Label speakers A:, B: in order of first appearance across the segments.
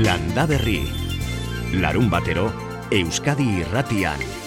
A: Landa Berri. Larun batero, Euskadi Irratian.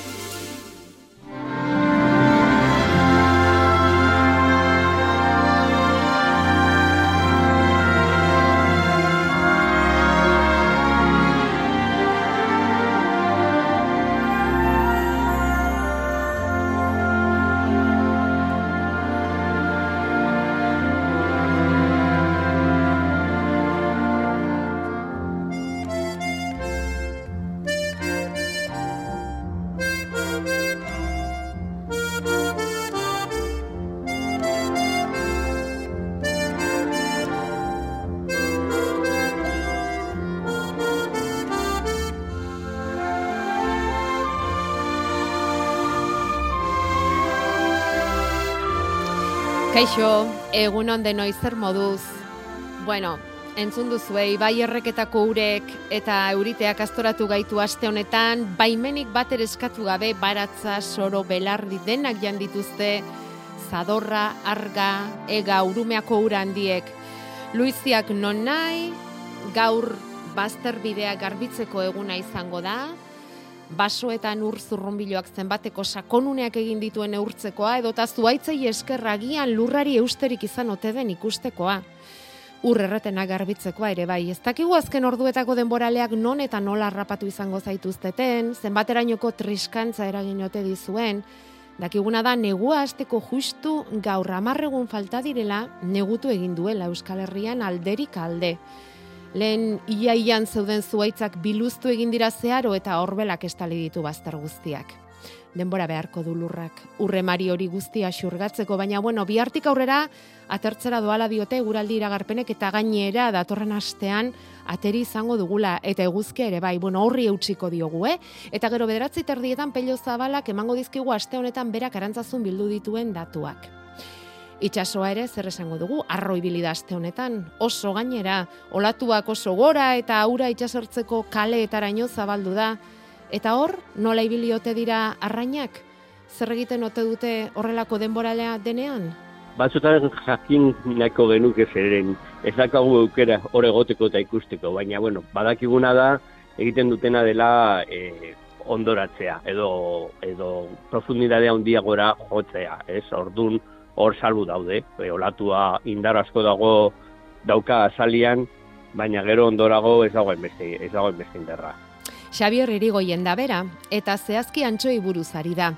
B: Kaixo, egun on denoi zer moduz. Bueno, entzun duzuei, bai erreketako urek eta euriteak astoratu gaitu aste honetan, baimenik bat eskatu gabe baratza, soro, belardi denak jandituzte, zadorra, arga, ega, urumeako ura handiek. Luiziak non nahi, gaur bazter bidea garbitzeko eguna izango da, basoetan ur zurrunbiloak zenbateko sakonuneak egin dituen eurtzekoa edota zuaitzei eskerragian lurrari eusterik izan ote den ikustekoa. Ur erretena garbitzekoa ere bai, ez dakigu azken orduetako denboraleak non eta nola harrapatu izango zaituzteten, zenbaterainoko triskantza eragin ote dizuen, dakiguna da negua hasteko justu gaur amarregun falta direla negutu egin duela Euskal Herrian alderik alde. Lehen iaian zeuden zuaitzak biluztu egin dira zeharo eta horbelak estali ditu bazter guztiak. Denbora beharko du lurrak, urremari hori guztia xurgatzeko, baina bueno, bihartik aurrera atertzera doala diote guraldi iragarpenek eta gainera datorren astean ateri izango dugula eta eguzkia ere bai, bueno, horri eutsiko diogu, eh? Eta gero bederatzi terdietan pello zabalak emango dizkigu aste honetan berak arantzazun bildu dituen datuak. Itxasoa ere zer esango dugu, arroi bilidazte honetan, oso gainera, olatuak oso gora eta aura itxasortzeko kaleetaraino zabaldu da. Eta hor, nola ibiliote dira arrainak? Zer egiten ote dute horrelako denboralea denean?
C: Batzutan jakin nahiko genuke zeren, ez dakagu eukera hor egoteko eta ikusteko, baina bueno, badakiguna da egiten dutena dela e, ondoratzea, edo, edo profundidadea handiagora jotzea, ez, ordun, hor salbu daude. E, olatua indar asko dago dauka azalian, baina gero ondorago ez dagoen beste, ez dagoen beste indarra.
B: Xabier Irigoien da bera, eta zehazki antxoi buruzari da.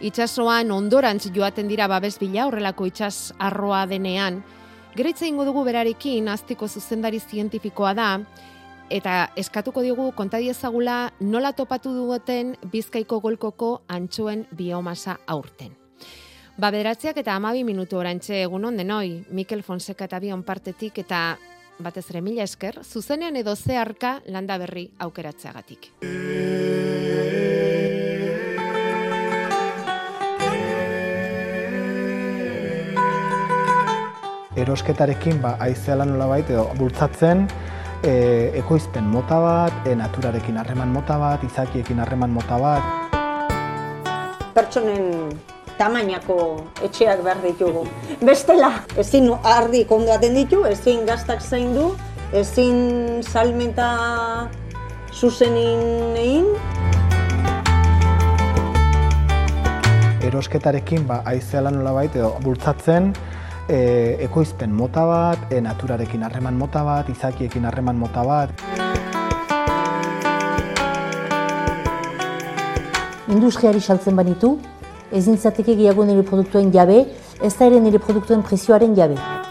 B: Itxasoan ondorantz joaten dira babes bila horrelako itxas arroa denean. Geritza ingo dugu berarekin, aztiko zuzendari zientifikoa da, eta eskatuko diogu kontadiezagula nola topatu duguten bizkaiko golkoko antxoen biomasa aurten. Ba, bederatziak eta amabi minutu orantxe egun denoi, Mikel Fonseca eta bion partetik eta batez ere mila esker, zuzenean edo zeharka landa berri aukeratzeagatik.
D: Erosketarekin ba, aizela nola baita edo bultzatzen, e, ekoizpen mota bat, e, naturarekin harreman mota bat, izakiekin harreman mota bat.
E: Pertsonen tamainako etxeak behar ditugu. Bestela, ezin ardi konduaten ditu, ezin gaztak zaindu, ezin salmenta zuzenin egin.
D: Erosketarekin ba, aizela nola baita edo bultzatzen, e, ekoizpen mota bat, e, naturarekin harreman mota bat, izakiekin harreman mota bat.
F: Industriari saltzen banitu, ez nintzateke gehiago nire produktuen jabe, ez da ere nire produktuen prezioaren jabe.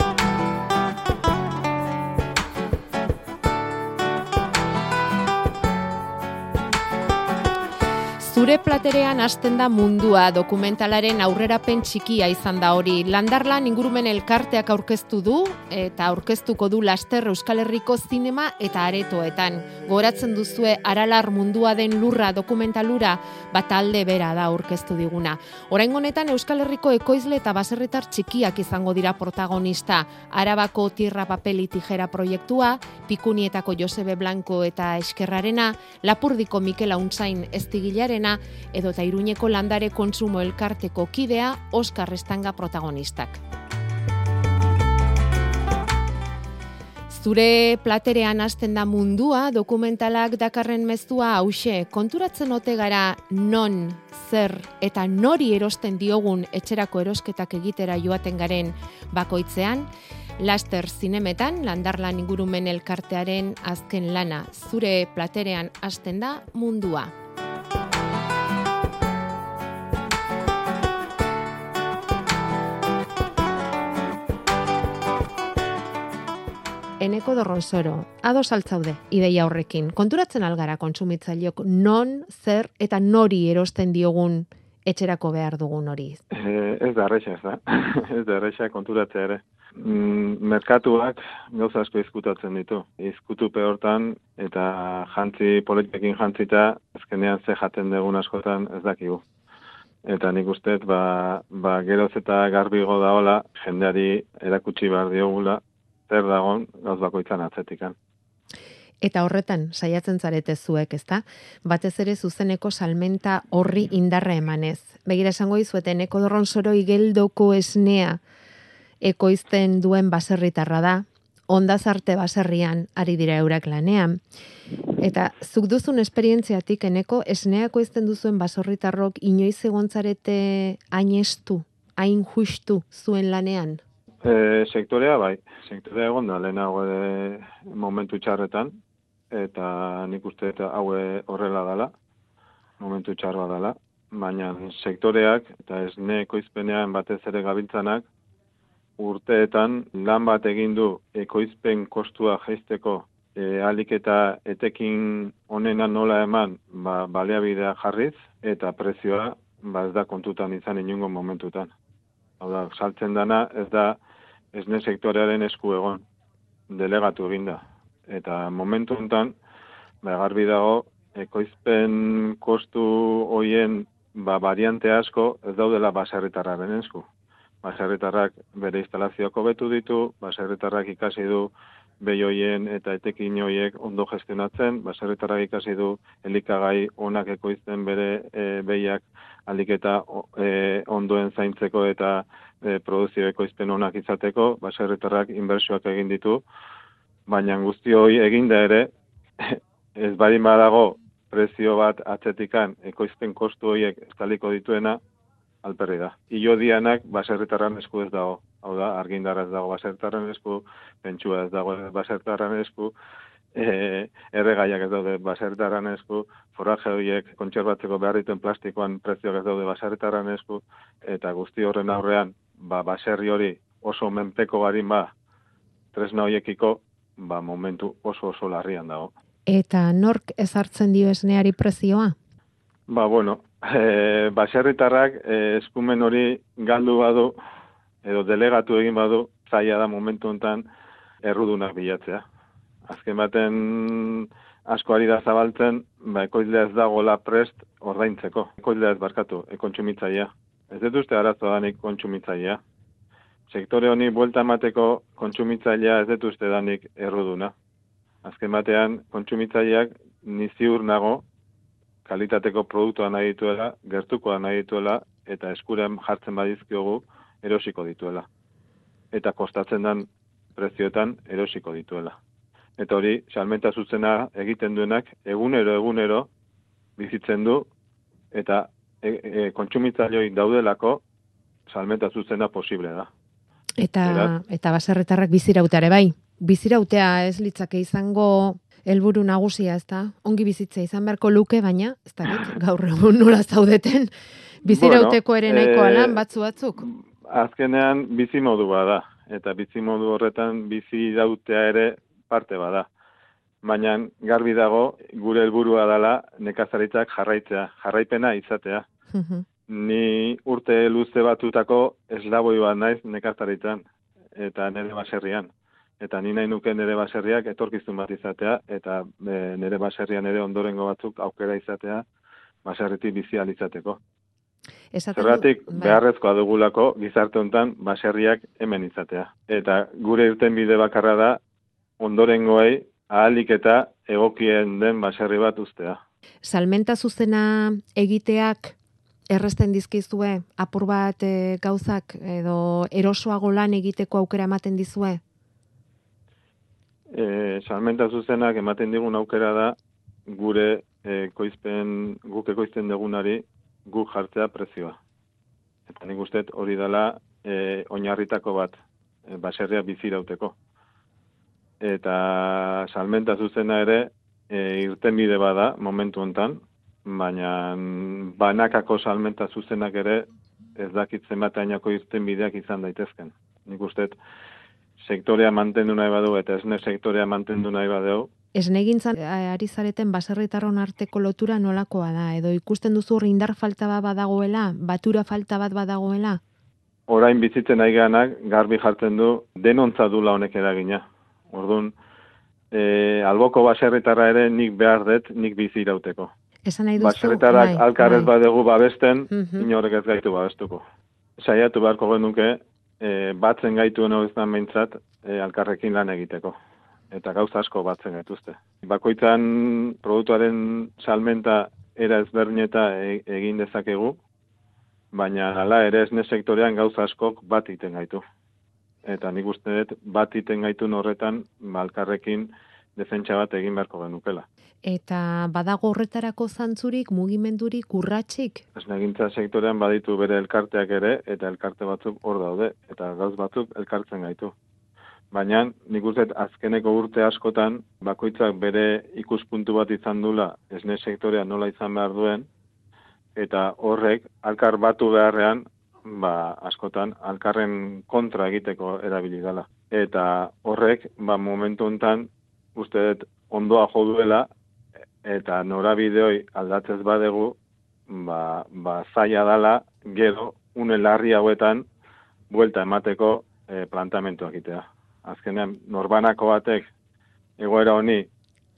B: Platerean hasten da mundua dokumentalaren aurrerapen txikia izan da hori. Landarlan ingurumen elkarteak aurkeztu du eta aurkeztuko du Laster Euskal Herriko zinema eta aretoetan. Goratzen duzue Aralar mundua den lurra dokumentalura bat alde bera da aurkeztu diguna. Orain honetan Euskal Herriko ekoizle eta baserritar txikiak izango dira protagonista. Arabako tierra papeli tijera proiektua, Pikunietako Josebe Blanco eta Eskerrarena, Lapurdiko Mikel Auntzain Estigilarena edo eta Iruñeko landare kontsumo elkarteko kidea Oskar Restanga protagonistak. Zure platerean hasten da mundua, dokumentalak dakarren mezua hause, konturatzen ote gara non, zer eta nori erosten diogun etxerako erosketak egitera joaten garen bakoitzean, Laster zinemetan, landarlan ingurumen elkartearen azken lana, zure platerean hasten da mundua. Eneko dorronsoro, ado saltzaude, ideia horrekin. Konturatzen algara kontsumitzaileok non, zer eta nori erosten diogun etxerako behar dugun hori?
G: Eh, ez da erresa, ez da. ez da erresa konturatzea ere. Mm, merkatuak gauza asko izkutatzen ditu. Izkutupe hortan eta jantzi, politiekin jantzita, ezkenean ze jaten dugun askotan ez dakigu. Eta nik usteet, ba, ba geroz eta garbigo daola, jendeari erakutsi behar diogula, zer dagon gauz bakoitzan atzetikan.
B: Eta horretan saiatzen zarete zuek, ezta? Batez ere zuzeneko salmenta horri indarra emanez. Begira esango dizueten ekodorron soro igeldoko esnea ekoizten duen baserritarra da, onda zarte baserrian ari dira eurak lanean. Eta zuk duzun esperientziatik eneko esnea ekoizten duzuen baserritarrok inoiz egontzarete hain estu, hain justu zuen lanean?
G: E, sektorea bai, sektorea egon da lehenago de momentu txarretan, eta nik uste eta haue horrela dela, momentu txarra dela, baina sektoreak eta ez ekoizpenean batez ere gabiltzanak, urteetan lan bat egin du ekoizpen kostua jaisteko e, alik eta etekin onena nola eman ba, baleabidea jarriz, eta prezioa ba, ez da kontutan izan inungo momentutan. Hau da, saltzen dana ez da esne sektorearen esku egon delegatu eginda. Eta momentu honetan, ba, garbi dago, ekoizpen kostu hoien ba, variante asko ez daudela baserritarraren esku. Baserritarrak bere instalazioako betu ditu, baserritarrak ikasi du behioien eta etekin hoiek ondo gestionatzen, baserritarrak ikasi du elikagai onak ekoizten bere e, behiak aliketa e, ondoen zaintzeko eta e, produzio ekoizpen onak izateko, baserritarrak inbertsioak egin ditu, baina guzti hori eginda ere, ez bari badago prezio bat atzetikan ekoizpen kostu horiek estaliko dituena, alperri da. Io dianak baserritarran esku ez dago. Hau da, argindarra ez dago baserritarran esku, pentsua ez dago baserritarran esku, e, erregaiak ez daude baserritarran esku, forraje horiek kontserbatzeko behar dituen plastikoan prezioak ez daude baserritarran esku, eta guzti horren aurrean ba, baserri hori oso menpeko garin ba, tresna hoiekiko, ba, momentu oso oso larrian dago.
B: Eta nork ezartzen dio esneari prezioa?
G: Ba, bueno, e, baserritarrak e, eskumen hori galdu badu, edo delegatu egin badu, zaila da momentu hontan errudunak bilatzea. Azken baten asko ari da zabaltzen, ba, ekoizlea ez dagoela prest ordaintzeko. Ekoizlea ez barkatu, ekontsumitzaia. Ez dut uste arazo danik kontsumitzailea. Sektore honi buelta emateko kontsumitzailea ez dut uste danik erruduna. Azken batean, kontsumitzaileak niziur nago kalitateko produktua nahi dituela, gertukoa nahi dituela, eta eskuren jartzen badizkiogu erosiko dituela. Eta kostatzen den prezioetan erosiko dituela. Eta hori, salmenta zuzena egiten duenak, egunero, egunero, bizitzen du, eta e, e, daudelako salmenta zuzena posible da.
B: Eta, eta baserretarrak bizirautare bai. Bizirautea ez litzake izango helburu nagusia, ez da? Ongi bizitza izan beharko luke, baina, ez da, gaur egun nola zaudeten, bizirauteko ere nahiko e, batzu batzuk?
G: Azkenean bizimodu bada, eta bizimodu horretan bizirautea ere parte bada baina garbi dago gure helburua dela nekazaritzak jarraitzea, jarraipena izatea. Ni urte luze batutako eslaboi bat naiz nekazaritzan eta nire baserrian. Eta ni nahi nuke nire baserriak etorkizun bat izatea eta e, nire baserrian ere ondorengo batzuk aukera izatea baserriti bizial izateko. Zerratik bai. beharrezkoa dugulako gizarte hontan baserriak hemen izatea. Eta gure irten bide bakarra da ondorengoei ahalik eta egokien den baserri bat ustea.
B: Salmenta zuzena egiteak erresten dizkizue apur bat e, gauzak edo erosoago lan egiteko aukera ematen dizue?
G: e, salmenta zuzenak ematen digun aukera da gure e, koizpen, guk ekoizten degunari guk jartzea prezioa. Eta nik uste hori dela e, oinarritako bat e, baserria bizirauteko. Eta salmenta zuzena ere e, irten bide bada momentu hontan, baina banakako salmenta zuzenak ere ez dakit zenbatainako irten bideak izan daitezken. Nik uste sektorea mantendu nahi badu eta esne sektorea mantendu nahi badu.
B: Esnegintzan ari zareten baserritarron arteko lotura nolakoa da edo ikusten duzu indar falta bat badagoela, batura falta bat badagoela?
G: Orain bizitzen nahi ganak garbi jartzen du denontza dula honek eragina. Orduan, e, alboko baserritarra ere nik behar dut, nik bizi irauteko.
B: Esan nahi duzu?
G: Baserritarrak bai, alkarrez bai. badegu babesten, mm inorek ez gaitu babestuko. Saiatu beharko genuke, e, batzen gaitu hori behintzat, e, alkarrekin lan egiteko. Eta gauza asko batzen gaituzte. Bakoitzan produktuaren salmenta era ezberdineta e, egin dezakegu, baina hala ere esne sektorean gauza askok bat iten gaitu. Eta nik uste dut bat iten gaitu horretan, malkarrekin ba, defentsa bat egin beharko genukela.
B: Eta badago horretarako zantzurik, mugimendurik, urratxik?
G: Esnegintza sektorean baditu bere elkarteak ere, eta elkarte batzuk hor daude, eta gauz batzuk elkartzen gaitu. Baina nik uste azkeneko urte askotan, bakoitzak bere ikuspuntu bat izan dula esne sektorea nola izan behar duen, eta horrek, alkar batu beharrean, ba, askotan, alkarren kontra egiteko erabili dela. Eta horrek, ba, momentu hontan uste dut ondoa jo duela eta norabideoi aldatzez badegu ba, ba zaila dala gero une larri hauetan buelta emateko e, plantamentuak itea. Azkenean norbanako batek egoera honi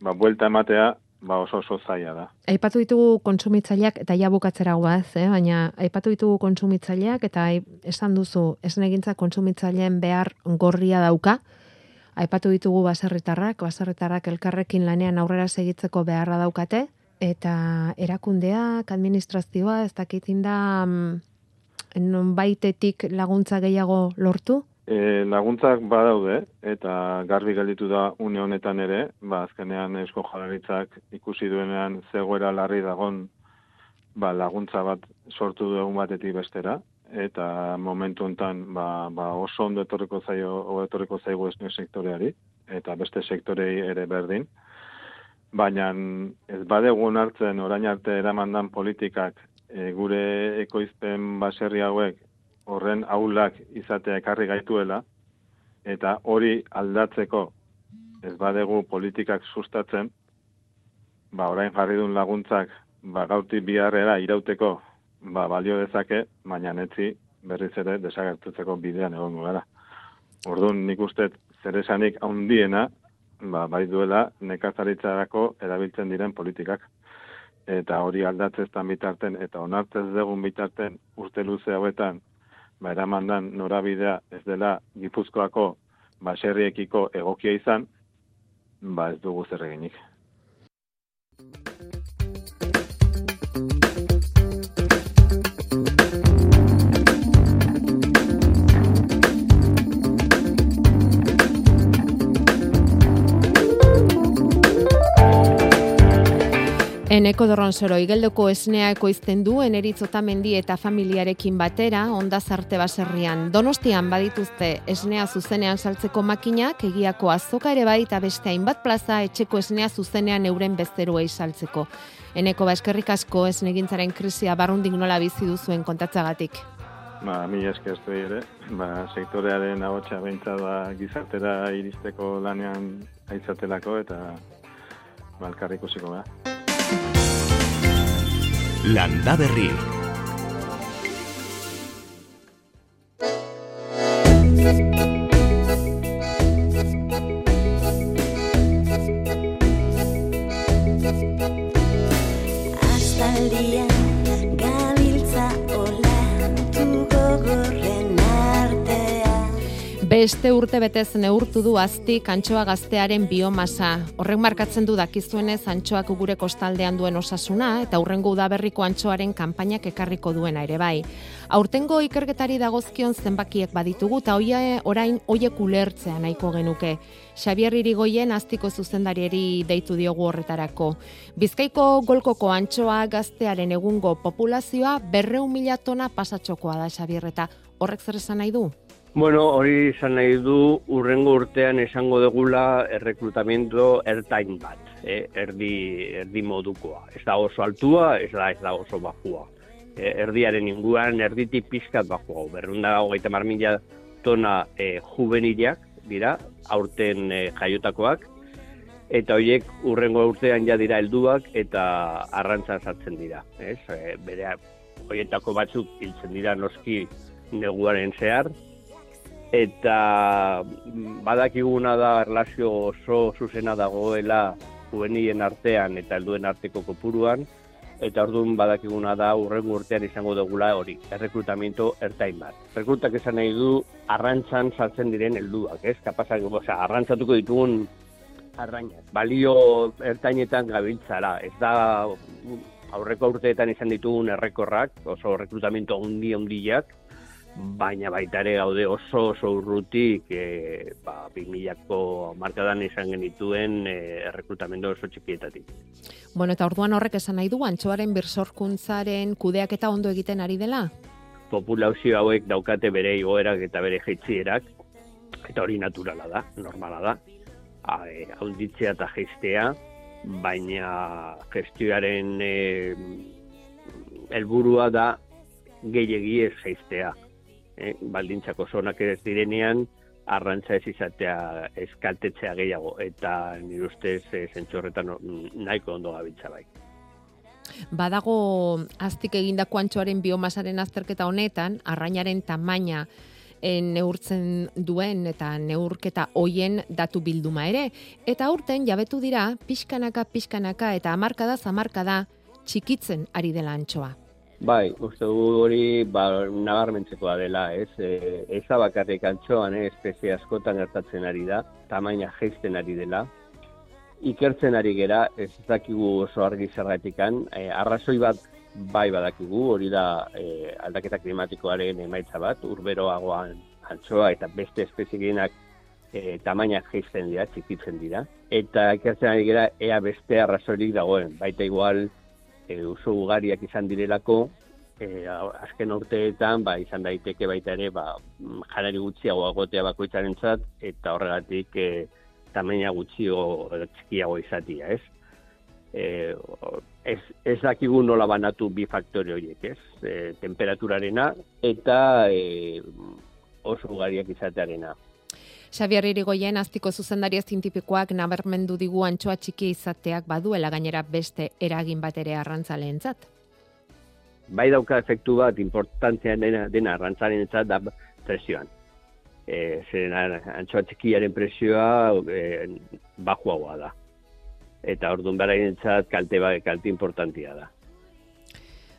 G: ba buelta ematea ba oso oso zaila da.
B: Aipatu ditugu kontsumitzaileak eta ja bukatzera guaz, eh? baina aipatu ditugu kontsumitzaileak eta esan duzu esnegintza kontsumitzaileen behar gorria dauka. Aipatu ditugu baserritarrak, baserritarrak elkarrekin lanean aurrera segitzeko beharra daukate, eta erakundeak, administrazioa, ez dakitin da mm, baitetik laguntza gehiago lortu?
G: E, laguntzak badaude, eta garbi gelditu da une honetan ere, ba, azkenean esko jalaritzak ikusi duenean zegoera larri dagon ba, laguntza bat sortu dugun batetik bestera, eta momentu hontan ba, ba oso ondo etorriko zaio etorriko zaigu esne sektoreari eta beste sektorei ere berdin. Baina ez badegu hartzen orain arte eramandan politikak e, gure ekoizpen baserri hauek horren aulak izatea ekarri gaituela eta hori aldatzeko ez badegu politikak sustatzen ba orain jarri duen laguntzak ba gauti biharrera irauteko ba, balio dezake, baina netzi berriz ere desagertutzeko bidean egongo gara. Orduan nik uste zer esanik haundiena, ba, bai duela nekazaritzarako erabiltzen diren politikak. Eta hori aldatzeztan bitarten eta onartzez degun bitarten urte luze hauetan, ba, eramandan norabidea ez dela gipuzkoako baserriekiko egokia izan, ba ez dugu zer eginik.
B: Eneko dorronsoro igeldoko esnea ekoizten du eneritzotamendi eta familiarekin batera onda zarte baserrian. Donostian badituzte esnea zuzenean saltzeko makinak, egiako azoka ere bai eta beste hainbat plaza etxeko esnea zuzenean euren bezteruei saltzeko. Eneko ba eskerrik asko esnegintzaren krisia barrundik nola bizi duzuen kontatzagatik.
G: Ba, mi eskertu ere, ba, sektorearen ahotsa beintza da gizartera iristeko lanean aitzatelako eta balkarrik usiko da.
A: Landa
B: beste urte betez neurtu du aztik antxoa gaztearen biomasa. Horrek markatzen du dakizuenez antxoak gure kostaldean duen osasuna eta hurrengo udaberriko antxoaren kanpainak ekarriko duena ere bai. Aurtengo ikerketari dagozkion zenbakiek baditugu eta oia, orain oiek ulertzea nahiko genuke. Xabier Irigoien aztiko zuzendarieri deitu diogu horretarako. Bizkaiko golkoko antxoa gaztearen egungo populazioa berreun mila tona pasatxokoa da Xabier eta horrek zer esan nahi du?
C: Bueno, hori izan nahi du urrengo urtean esango degula errekrutamiento ertain bat, eh? erdi, erdi modukoa. Ez da oso altua, ez da, ez da oso bajua. Eh, erdiaren inguan, erditik pizkat bajua. Berrunda hogeita marmila tona eh, juvenilak dira, aurten eh, jaiotakoak, eta horiek urrengo urtean ja dira helduak eta arrantzan sartzen dira. Ez? E, bere, horietako batzuk hiltzen dira noski neguaren zehar, eta badakiguna da erlazio oso zuzena dagoela juvenien artean eta helduen arteko kopuruan, eta orduan badakiguna da urrengo urtean izango dugula hori, errekrutamiento ertain bat. Rekrutak esan nahi du arrantzan saltzen diren helduak, ez? Kapazak, osea, arrantzatuko ditugun arrainak. Balio ertainetan gabiltzara, ez da aurreko urteetan izan ditugun errekorrak, oso rekrutamiento hundi hundiak, baina baita ere gaude oso oso urrutik e, ba, 2000ko markadan izan genituen e, errekrutamendu oso txikietatik.
B: Bueno, eta orduan horrek esan nahi du, antxoaren birsorkuntzaren kudeak eta ondo egiten ari dela?
C: Populazio hauek daukate bere igoerak eta bere jeitzierak, eta hori naturala da, normala da. E, Haunditzea eta jeistea, baina gestioaren e, helburua da gehiegi ez jeistea eh, baldintzako zonak ez direnean, arrantza ez izatea eskaltetzea gehiago, eta nire ustez e, zentzorretan nahiko ondo gabiltza bai.
B: Badago aztik egindako antxoaren biomasaren azterketa honetan, arrainaren tamaina e, neurtzen duen eta neurketa hoien datu bilduma ere. Eta urten jabetu dira, pixkanaka, pixkanaka eta amarkada, zamarkada txikitzen ari dela antxoa.
C: Bai, uste du hori ba, nabarmentzekoa dela, ez? E, ez bakarrik antxoan, eh, espezie askotan gertatzen ari da, tamaina geisten ari dela. Ikertzen ari gera, ez dakigu oso argi zergatikan, e, arrazoi bat bai badakigu, hori da e, aldaketa klimatikoaren emaitza bat, urberoagoan antxoa eta beste espezieginak e, tamaina geisten dira, txikitzen dira. Eta ikertzen ari gera, ea beste arrazoirik dagoen, baita igual, e, oso ugariak izan direlako, e, azken urteetan ba, izan daiteke baita ere ba, janari gutxiago agotea bakoitzaren zat, eta horregatik e, tamaina gutxio txikiago izatia, ez? E, ez, ez dakigu nola banatu bi faktore horiek, ez? E, temperaturarena eta e, oso ugariak izatearena.
B: Xabier Irigoyen aztiko zuzendaria zientifikoak nabarmendu digu antxoa txiki izateak baduela gainera beste eragin bat ere arrantzaleentzat.
C: Bai dauka efektu bat importantzia dena, dena arrantzaleentzat da presioan. E, zeren antxoa txikiaren presioa e, bajuagoa da. Eta orduan beraien kalte, ba, kalte importantia da.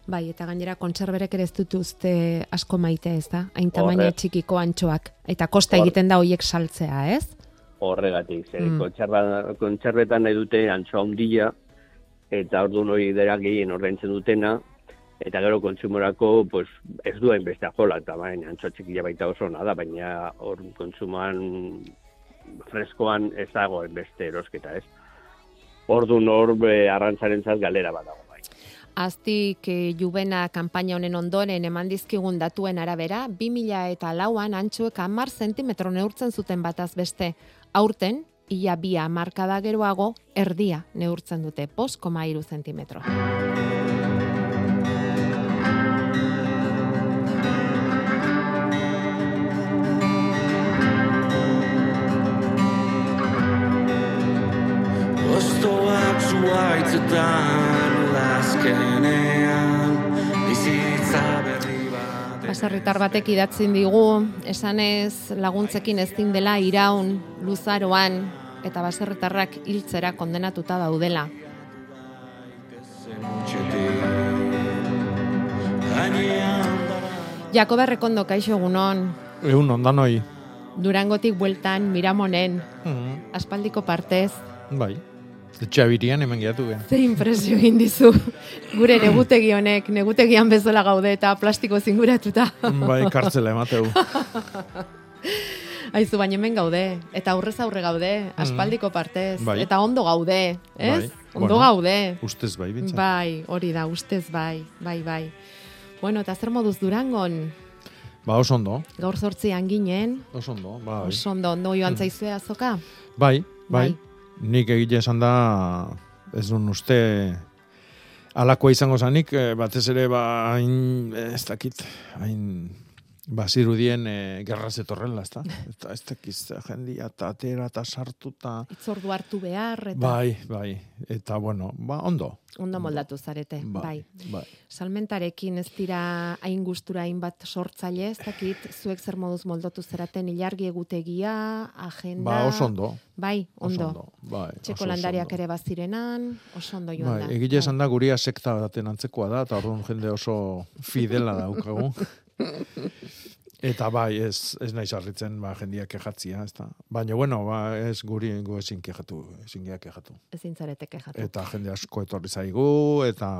B: Bai, eta gainera kontserberek ere ez dut uste asko maite, ez da? Hain tamaina txikiko antxoak. Eta kosta egiten da hoiek saltzea, ez?
C: Horregatik, zer, mm. kontserbetan nahi dute antxoa ondila, eta ordu hori dira gehien ordaintzen dutena, eta gero kontsumorako pues, ez duen beste jola, eta baina antxoa txikia baita oso nada, baina hor kontsumoan freskoan ez dagoen beste erosketa, ez? Ordu nor arrantzaren galera badago.
B: Aztik e, jubena kanpaina honen ondoren eman dizkigun datuen arabera, 2000 eta lauan antxuek amar zentimetro neurtzen zuten bataz beste. Aurten, ia bia markada geroago, erdia neurtzen dute, pos koma iru zentimetro. Ostoak zuaitzetan Baserritar batek idatzen digu, esanez laguntzekin ezin dela iraun luzaroan eta baserritarrak hiltzera kondenatuta daudela. Jakob Errekondo, kaixo egunon.
H: Egun ondanoi.
B: Durangotik bueltan Miramonen,
H: Mhm.
B: aspaldiko partez,
H: Bai. Txabirian hemen gehiatu gen.
B: Ze impresio egin dizu. Gure negutegi honek, negutegian bezala gaude eta plastiko zinguratuta.
H: Bai, kartzela emateu.
B: Aizu, baina hemen gaude, eta aurrez aurre gaude, aspaldiko partez,
H: Bai.
B: eta ondo gaude, ez?
H: Bai.
B: Ondo
H: Bueno,
B: gaude.
H: Ustez bai, bintza.
B: Bai, hori da, ustez bai, bai, bai. Bueno, eta zer moduz Durangon,
H: Ba, oso ondo,
B: gaur zortzian ginen,
H: oso ondo, bai.
B: oso ondo, ondo joan zaizue azoka?
H: Bai, bai.
B: Bai.
H: Nik egile esan da, ez duen uste, alakoa izango zanik, eh, batez ere, ba, hain, ez dakit, hain, ba, zirudien e, gerra zetorrela, ez da? Eta ez dakiz, jendia, eta atera, eta sartu, eta...
B: Itzordu hartu behar, eta
H: Bai, bai, eta bueno, ba, ondo.
B: ondo moldatu zarete, bai.
H: Bai, bai.
B: Salmentarekin ez dira hain gustura hainbat sortzaile, ez dakit, zuek zer moduz moldatu zeraten ilargi egutegia, agenda...
H: Ba, oso ondo.
B: Bai,
H: Oso
B: ondo.
H: ondo, bai.
B: Txeko landariak
H: ondo.
B: ere bazirenan, oso ondo joan
H: Bai,
B: da.
H: egile esan da guria sekta baten antzekoa da, eta orduan jende oso fidela daukagu. Eta bai, ez, ez nahi sarritzen, ba, jendia kejatzia, ez da. Baina, bueno, ba, ez guri gu ezin kejatu, ezin geha kejatu.
B: Ezin zarete kejatu.
H: Eta jende asko etorri zaigu, eta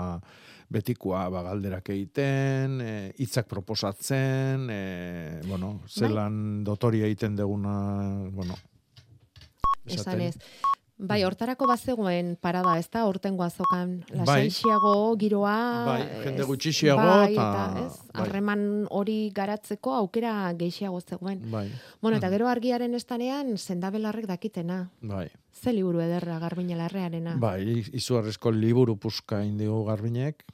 H: betikoa ba, galderak egiten, e, proposatzen, e, bueno, zelan dotori egiten deguna, bueno,
B: Esan ez. Bai, hortarako bazegoen parada, ez da, hortengo azokan,
H: Bai.
B: lasaixiago, giroa...
H: Bai, jende gutxixiago,
B: bai,
H: eta-
B: ez,
H: bai.
B: harreman hori garatzeko aukera gehiago zegoen.
H: Bai,
B: Bueno, eta gero argiaren estanean, zendabelarrek dakitena.
H: bai.
B: Ze liburu ederra garbine larrearena.
H: Bai, izugarrizko liburu puska indigo garbinek,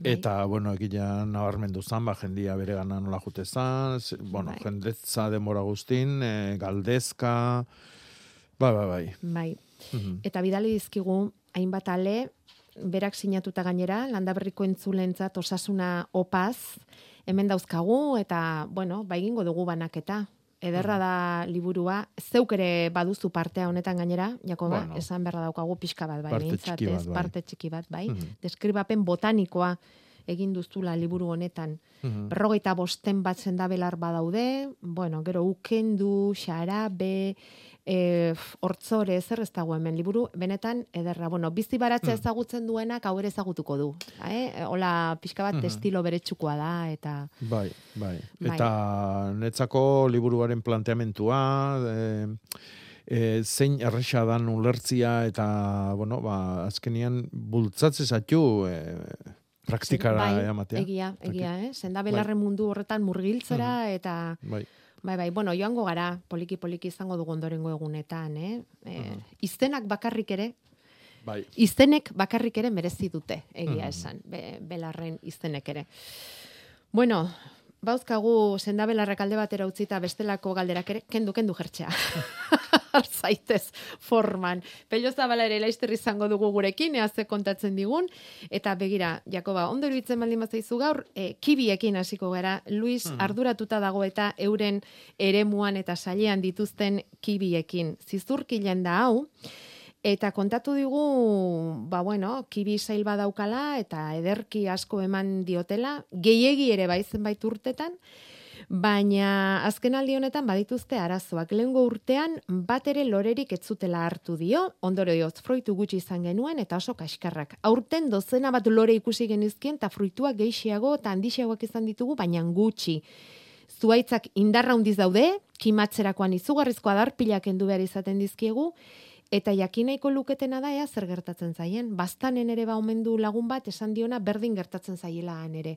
B: Bai.
H: Eta, bueno, egila nabarmendu zan, ba, jendia bere gana nola jute zan, bueno,
B: Bai.
H: jendetza demora guztin, e, galdezka, bai, bai, bai.
B: Bai.
H: Mhm.
B: Eta bidali dizkigu, hainbat ale, berak sinatuta gainera, landaberriko entzulentzat osasuna opaz, hemen dauzkagu, eta, bueno, ba egingo dugu banaketa. Ederra da liburua, zeuk ere baduzu partea honetan gainera, Jakoba,
H: Bueno.
B: esan berra daukagu pixka bat, bai,
H: Parte
B: behintzat,
H: txiki bat,
B: ez,
H: bai.
B: parte txiki bat, bai.
H: Mhm.
B: Deskribapen botanikoa egin duztula liburu honetan.
H: Mhm.
B: Berrogeita bosten bat zendabelar badaude, bueno, gero ukendu, xarabe, e, hortzore, zer ez dago hemen liburu, benetan, ederra, bueno, bizi baratzea
H: Hmm.
B: ezagutzen duenak hau ere ezagutuko du. Eh? Hola, pixka bat
H: Mhm.
B: estilo beretsukoa da, eta
H: Bai, bai.
B: Bai.
H: Eta netzako liburuaren planteamentua, e, e, zein erresa dan ulertzia eta, bueno, ba, azkenian bultzatze zatu e, praktikara
B: bai,
H: ematea.
B: egia, egia, eh? Zendabelarren mundu horretan murgiltzera, eta
H: Bai,
B: Bai, bai, bueno, joango gara, poliki-poliki izango dugu ondorengo egunetan, eh? e, Iztenak bakarrik ere,
H: bai.
B: Iztenek bakarrik ere merezi dute, egia
H: Mhm.
B: esan, be, belarren iztenek ere. Bueno, bauzkagu sendabelarrak alde batera utzita bestelako galderak ere, kendu, kendu jertxea. Zaitez forman. Pello zabala ere laizter izango dugu gurekin, ea ze kontatzen digun. Eta begira, Jakoba, ondo iruditzen baldin bazaizu gaur, e, kibiekin hasiko gara. Luis arduratuta dago eta euren eremuan eta sailean dituzten kibiekin. Zizurkilen da hau, Eta kontatu digu, ba bueno, kibi sail badaukala eta ederki asko eman diotela, gehiegi ere bai zenbait urtetan, baina azken aldi honetan badituzte arazoak. Lehengo urtean bat ere lorerik ez zutela hartu dio, ondorioz fruitu gutxi izan genuen eta oso kaskarrak. Aurten dozena bat lore ikusi genizkien eta fruituak gehiago eta handiagoak izan ditugu, baina gutxi. Zuaitzak indarra handiz daude, kimatzerakoan izugarrizko adarpilak kendu behar izaten dizkiegu, Eta jakinaiko luketena da ea zer gertatzen zaien. Bastanen ere ba omendu lagun bat esan diona berdin gertatzen zaiela ere.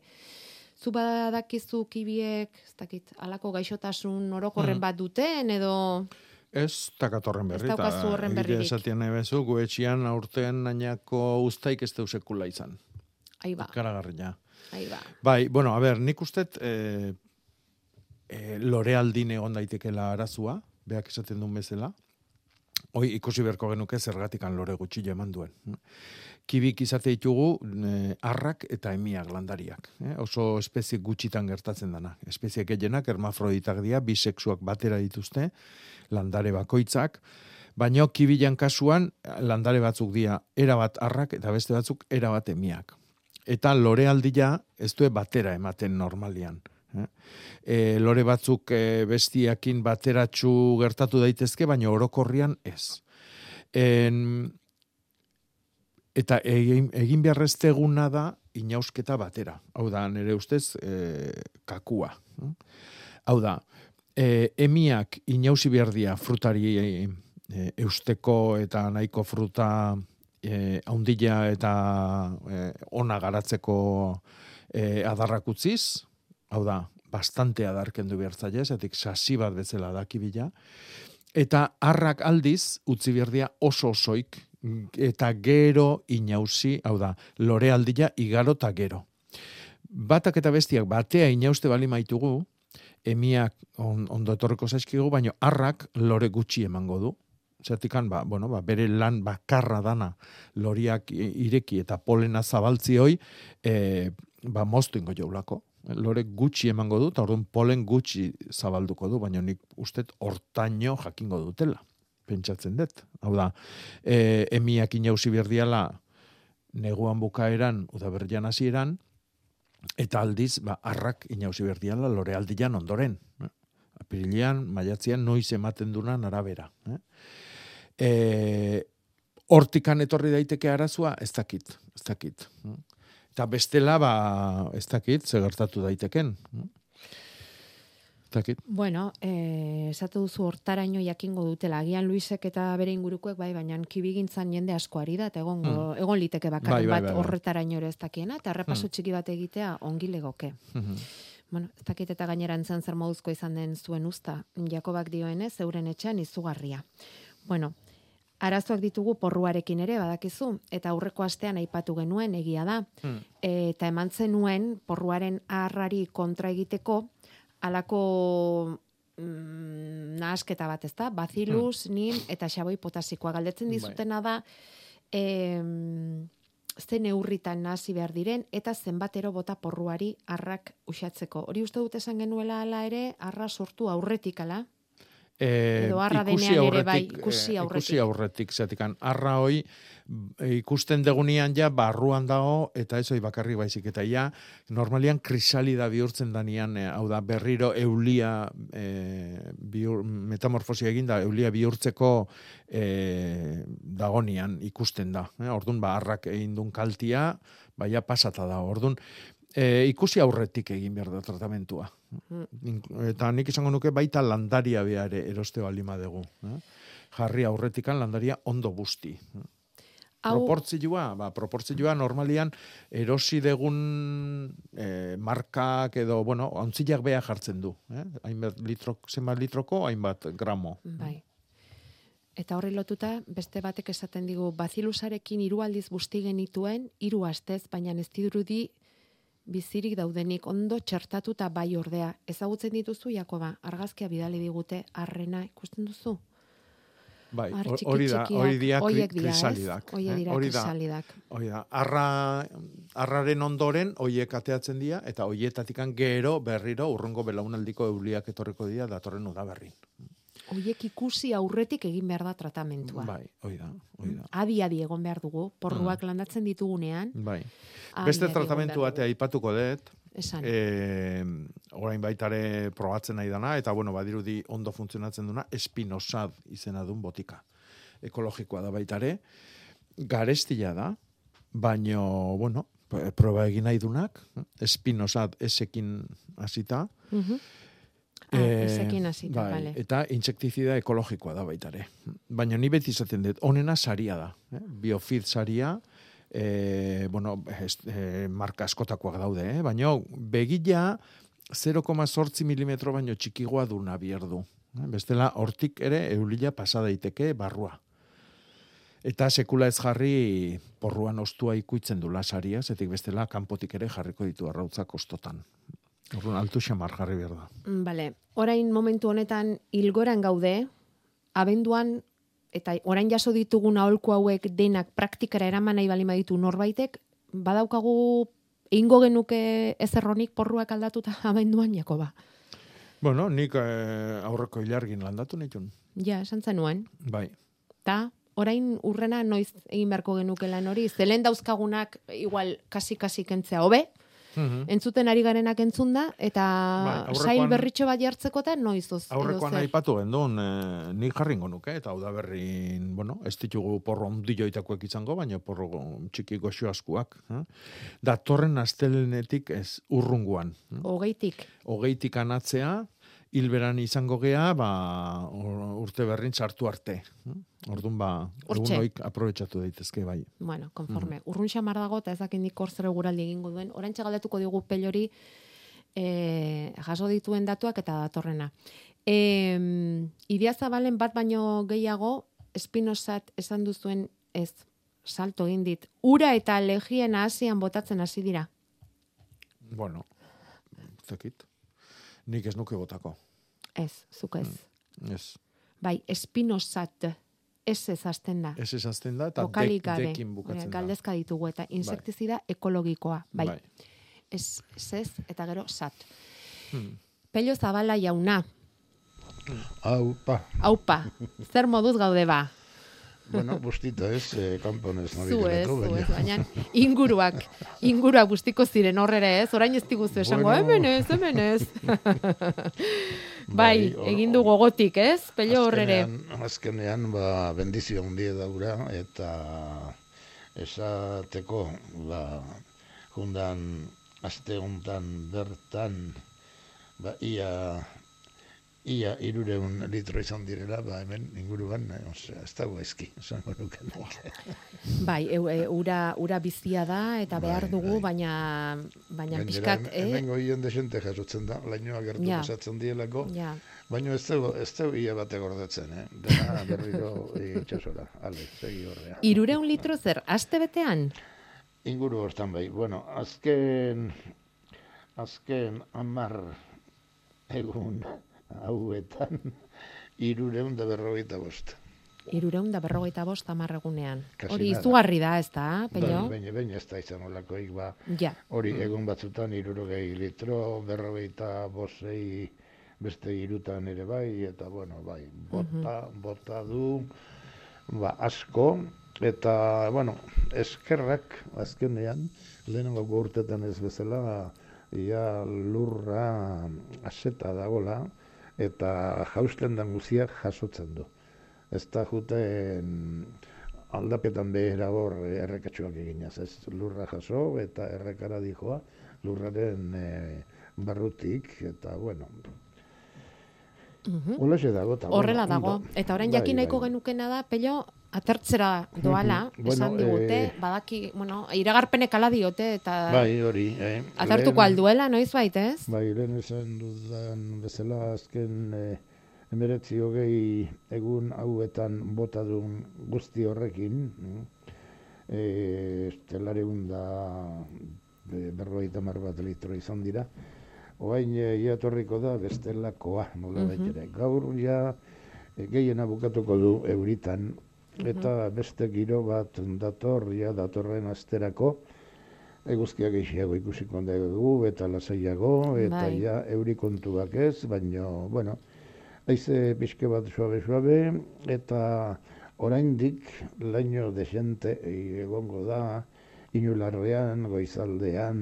B: Zu badakizu kibiek, ez dakit, alako gaixotasun orokorren
H: Mhm.
B: bat duten edo
H: Ez takatorren berri.
B: Ez daukazu horren berririk.
H: Nahi bezu, gu etxian aurten nainako ustaik ez deu sekula izan.
B: ai ba,
H: Karagarria.
B: ai ba.
H: Bai, bueno, a ber, nik ustet e, e, lorealdin egon daitekela arazua, beak esaten duen bezala. Hoi ikusi beharko genuke zergatikan lore gutxi eman duen. Kibik izate ditugu e, arrak eta emiak landariak. Eh? Oso espezie gutxitan gertatzen dana. Espezie gehienak hermafroditak dira, bisexuak batera dituzte, landare bakoitzak, baina kibilan kasuan landare batzuk dira erabat arrak eta beste batzuk erabat emiak. Eta lorealdia ez du batera ematen normalian. Eh? E, lore batzuk e, bestiakin bateratxu gertatu daitezke, baina orokorrian ez. En, eta egin, egin beharrezteguna da inausketa batera. Hau da, nire ustez, e, kakua. Hau da, e, emiak inausi behar dia frutari e, eusteko eta nahiko fruta e, haundila eta e, ona garatzeko e, adarrak utziz, hau da, bastante adarkendu behar zaila, etik sasi bat bezala dakibila, eta harrak aldiz utzi behar oso osoik eta gero inausi, hau da, lore aldila igaro eta gero. Batak eta bestiak batea inauste bali maitugu, emiak on, ondo etorreko zaizkigu, baina harrak lore gutxi emango du. Zertikan, ba, bueno, ba, bere lan bakarra dana loriak ireki eta polena zabaltzi hoi, e, ba, moztu ingo jaulako. Lore gutxi emango du, eta orduan polen gutxi zabalduko du, baina nik ustet hortaino jakingo dutela pentsatzen dut. Hau da, e, emiak inausi berdiala neguan bukaeran, udaberrian hasieran, eta aldiz, ba, arrak inausi berdiala lore aldian ondoren. Eh? Apirilean, maiatzean, noiz ematen dunan arabera. Eh? E, hortikan etorri daiteke arazua, ez dakit, ez dakit. Eta bestela, ba, ez dakit, zegertatu daiteken.
B: Dakit. Bueno, eh, esatu duzu hortaraino jakingo dutela. Agian Luisek eta bere ingurukoek bai, baina kibigintzan jende asko ari da, eta egon, mm. egon liteke bakarren bai, bai, bat horretaraino ere ez dakiena, eta errepaso mm. txiki bat egitea ongi legoke. Mm Bueno, ez dakit eta gainera entzan zer moduzko izan den zuen usta. Jakobak dioenez, zeuren etxean izugarria. Bueno, arazoak ditugu porruarekin ere badakizu eta aurreko astean aipatu genuen egia da. Mm. eta eman zenuen porruaren harrari kontra egiteko alako mm, nahasketa bat, ezta? Bacillus, hmm. nim eta xaboi potasikoa galdetzen bai. dizutena da em, ze neurritan nahasi behar diren eta zenbatero bota porruari arrak usatzeko. Hori uste dut esan genuela ala ere, arra sortu aurretik ala?
H: Eh, Edo arra denean ere bai, ikusi aurretik. Ikusi aurretik, zatikan, arra hoi ikusten degunian ja barruan dago eta ez hoi bakarri baizik eta ja normalian krisalida bihurtzen danian e, hau da berriro eulia e, bihur, metamorfosia egin da eulia bihurtzeko e, dagonian ikusten da e, ordun ba harrak egin dun kaltia baia pasata da ordun e, ikusi aurretik egin behar da tratamentua. Mm. Eta nik izango nuke baita landaria behare eroste balima dugu. Eh? Jarri aurretikan landaria ondo busti. Hau... Proportzioa, ba, proportzioa normalian erosi degun e, markak edo, bueno, ontzileak beha jartzen du. Eh? Hainbat litrok, zenbat litroko, hainbat gramo.
B: Bai. Eta horri lotuta, beste batek esaten digu, bazilusarekin hiru aldiz busti genituen, hiru astez, baina ez dirudi bizirik daudenik ondo txertatuta bai ordea. Ezagutzen dituzu, Jakoba, argazkia bidali digute, arrena ikusten duzu?
H: Bai, hori da, hori dia krisalidak.
B: Hori eh? dira krisalidak.
H: Hori da, arra, arraren ondoren, hoiek ateatzen dira, eta hoietatikan gero berriro urrungo belaunaldiko euliak etorriko dira datorren udaberri.
B: Hoiek ikusi aurretik egin behar da tratamentua.
H: Bai, hori da, hori da.
B: Adi, adi egon behar dugu, porruak mm. landatzen ditugunean.
H: Bai. Beste tratamentu batea aipatuko dut, esan. E, orain baitare probatzen nahi dana, eta bueno, badirudi ondo funtzionatzen duna, espinosad izena duen botika. Ekologikoa da baitare. Garestila da, baino, bueno, proba egin nahi dunak, espinosad esekin hasita. Uh
B: Ah, esekin hasita,
H: bai, Eta intsektizida ekologikoa da baitare. Baina ni beti izaten dut, onena saria da. Eh? Biofit saria, e, bueno, e, marka askotakoak daude, eh? baina begila 0,8 mm baino txikigoa du nabierdu. Eh? Bestela, hortik ere eulila pasa daiteke barrua. Eta sekula ez jarri porruan ostua ikuitzen du lasaria, zetik bestela kanpotik ere jarriko ditu arrautza kostotan. Orduan, altu xamar jarri behar da.
B: Bale, orain momentu honetan ilgoran gaude, abenduan eta orain jaso ditugun aholku hauek denak praktikara eraman nahi bali ditu norbaitek, badaukagu eingo genuke ezerronik porruak aldatuta abenduan jako ba.
H: Bueno, nik eh, aurreko ilargin landatu nitun.
B: Ja, esan zenuen.
H: Bai.
B: Ta, orain urrena noiz egin beharko genuke lan hori, zelen dauzkagunak igual kasi-kasi kentzea hobe,
H: Mhm.
B: Entzuten ari garenak entzunda, eta
H: Bai, aurrekoan-
B: sail berritxo bat jartzekotan noiz oz, edo
H: Aurrekoan aipatu gendun, e, nik jarringo nuke, eta hau da berrin, bueno, ez ditugu porro ondilloitakoak izango, baina porro txiki goxo askuak. Eh? Datorren astelenetik ez urrunguan. eh?
B: Hogeitik.
H: Hogeitik anatzea, hilberan izango gea, ba, ur- urte berrin sartu arte. eh? Orduan, ba, egun hoik aprobetsatu daitezke, bai.
B: Bueno, konforme.
H: Mhm.
B: Urrun xamar dago, eta ez dakit nik hor zer eguraldi egingo duen. Orantxe galdetuko digu pelori e, jaso dituen datuak eta datorrena. E, Idia Zabalen bat baino gehiago, espinosat esan duzuen ez, salto egin dit. Ura eta legien hasian botatzen hasi dira.
H: Bueno, zekit. Nik ez nuke botako.
B: Ez, zuk ez.
H: Ez.
B: Bai, espinosat ez ez hasten da.
H: Ez esazten da, eta dek, dekin bukatzen da.
B: Galdezka ditugu eta insektizida ekologikoa. Bai.
H: Bai.
B: Ez, ez ez, eta gero sat.
H: Hmm.
B: Pello Zabala jauna,
I: Aupa.
B: haupa, zer moduz gaude ba?
I: Bueno, bustito ez, eh, kanpon ez
B: Zu ez,
I: nabilerako,
B: zu ez,
I: baina.
B: baina inguruak, inguruak guztiko ziren horrera ez, orain ez diguzu esango,
I: Bueno.
B: hemen ez, hemen ez. bai,
I: Bai,
B: egin du gogotik ez, pello horrere.
I: Azkenean, ba, bendizio handia daura, eta esateko, ba, jundan, aste hontan bertan, ba, ia, ia irureun litro izan direla, ba, hemen inguruan, eh, ez dago eski, esango nuke nik.
B: Bai, eu, e, ura, ura bizia da eta behar
I: Bai,
B: dugu,
I: bai.
B: baina, baina
I: Gainera,
B: pixkat,
I: hemen-
B: eh?
I: hemengo hien desente jasotzen da, lainoa gertu
B: Ja.
I: pasatzen dielako,
B: Ja.
I: baina ez dugu, ez dugu ia bate gordetzen, eh? Dena berriro itxasora, ale, segi horrea.
B: Irureun litro zer, aste betean?
I: Inguru hortan bai, bueno, azken, azken amar egun hauetan, irureun da berrogeita bost.
B: Irureun da berrogeita bost amarregunean. Hori izugarri da, ez da, pello?
I: Bai, baina, baina ez da izan olakoik, ba,
B: Ja.
I: hori egun batzutan irurogei litro, berrogeita bosei beste irutan ere bai, eta bueno, bai, bota, bota du, ba, asko, eta, bueno, eskerrak azkenean, lehenengo urtetan ez bezala, ia lurra aseta dagola, eta jausten dan guztiak jasotzen du. Ez da juten aldapetan behera hor errekatxoak eginaz, ez lurra jaso eta errekara dijoa lurraren eh, barrutik, eta bueno, dago, eta
B: Horrela dago. Eta orain
I: Bai,
B: jakin nahiko
I: bai.
B: genukena da, pello, atertzera doala,
I: Mhm.
B: esan
I: Bueno,
B: digute,
I: eh,
B: badaki, bueno, iragarpenek ala diote, eta
I: Bai, hori. Eh,
B: atartuko
I: lehen-
B: alduela, noiz bait, ez?
I: Bai, lehen esan dudan bezala azken eh, emeretzi hogei egun hauetan bota duen guzti horrekin, mm, eh, estelareun da be- berrogeita hamar bat litro izan dira, Oain e, iatorriko da bestelakoa, nola
B: Mhm.
I: ere. Gaur ja e, gehiena bukatuko du euritan, eta beste giro bat dator, ja datorren asterako, eguzkia gehiago ikusiko dugu, eta lasaiago, eta
B: Bai.
I: ja euri kontuak ez, baina, bueno, Aize pixke bat suabe-suabe, eta oraindik laino desente egongo da, inularrean, goizaldean,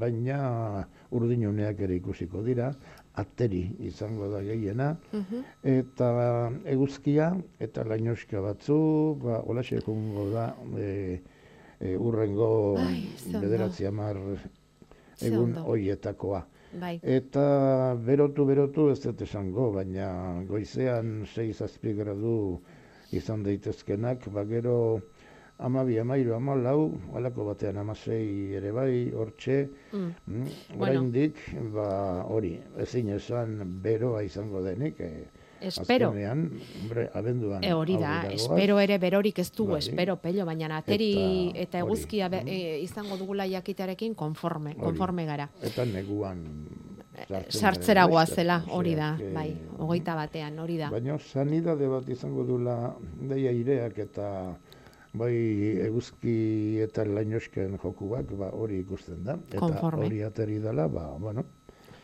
I: baina urdinuneak ere ikusiko dira, ateri izango da gehiena,
B: Mhm.
I: eta eguzkia eta lainoska batzu, ba, olaxe joango da, e, e, urrengo
B: Ai,
I: bederatzi hamar
B: Ze
I: egun hoietakoa.
B: Bai.
I: Eta berotu berotu ez dut esango, baina goizean 6 zazpi gradu izan daitezkenak, ba gero amabi, amairu, amalau, alako batean amasei ere bai, hortxe,
B: Mm.
I: mm,
B: Bueno.
I: oraindik, ba hori, ezin esan beroa izango denik, eh,
B: Espero.
I: azkenean, hombre, abenduan.
B: E hori da, espero ere berorik ez dugu,
I: Bai.
B: espero, pello, baina ateri
I: Eta
B: eta, eguzkia be- e, izango dugula jakitearekin konforme,
I: Hori.
B: konforme gara.
I: Eta neguan
B: Sartzera goazela,
I: osea
B: hori da,
I: que-
B: bai, hogeita batean, hori da.
I: Baina sanidade bat izango dula deia ireak eta bai eguzki eta lainosken jokuak ba hori ikusten da. Eta
B: Konforme.
I: hori ateri dela, ba, bueno,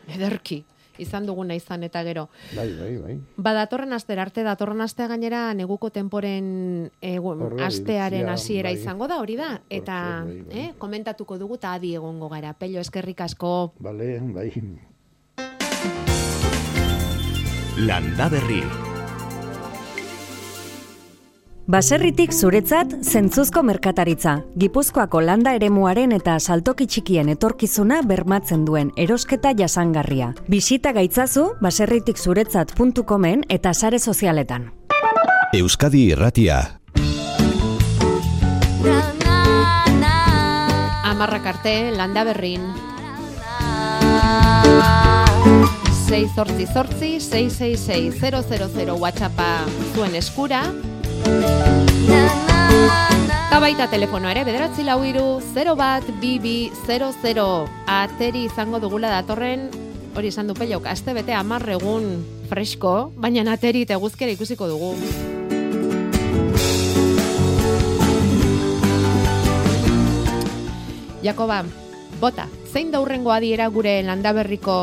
B: Ederki, izan duguna izan eta gero.
I: Bai, bai, bai.
B: Ba, datorren astera arte, datorren astea gainera neguko temporen egun,
I: Horre,
B: astearen hasiera
I: bai.
B: izango da, hori da? Eta
I: bai, bai.
B: eh, komentatuko dugu eta adi egongo gara. Pello eskerrik asko.
I: Bale, bai.
A: Landa Berri.
J: Baserritik zuretzat zentzuzko merkataritza. Gipuzkoako landa eremuaren eta saltoki txikien etorkizuna bermatzen duen erosketa jasangarria. Bisita gaitzazu baserritikzuretzat.comen eta sare sozialetan.
A: Euskadi Irratia.
B: Amarrak arte, landa berrin. 6 zortzi zortzi, 666 000 WhatsAppa zuen eskura. Eta baita telefono ere, bederatzi lau iru, 0 bat, bibi, 00. Ateri izango dugula datorren, hori esan du pelok, aste bete amarregun fresko, baina ateri eta eguzkera ikusiko dugu. Jakoba, bota, zein da hurrengo adiera gure landaberriko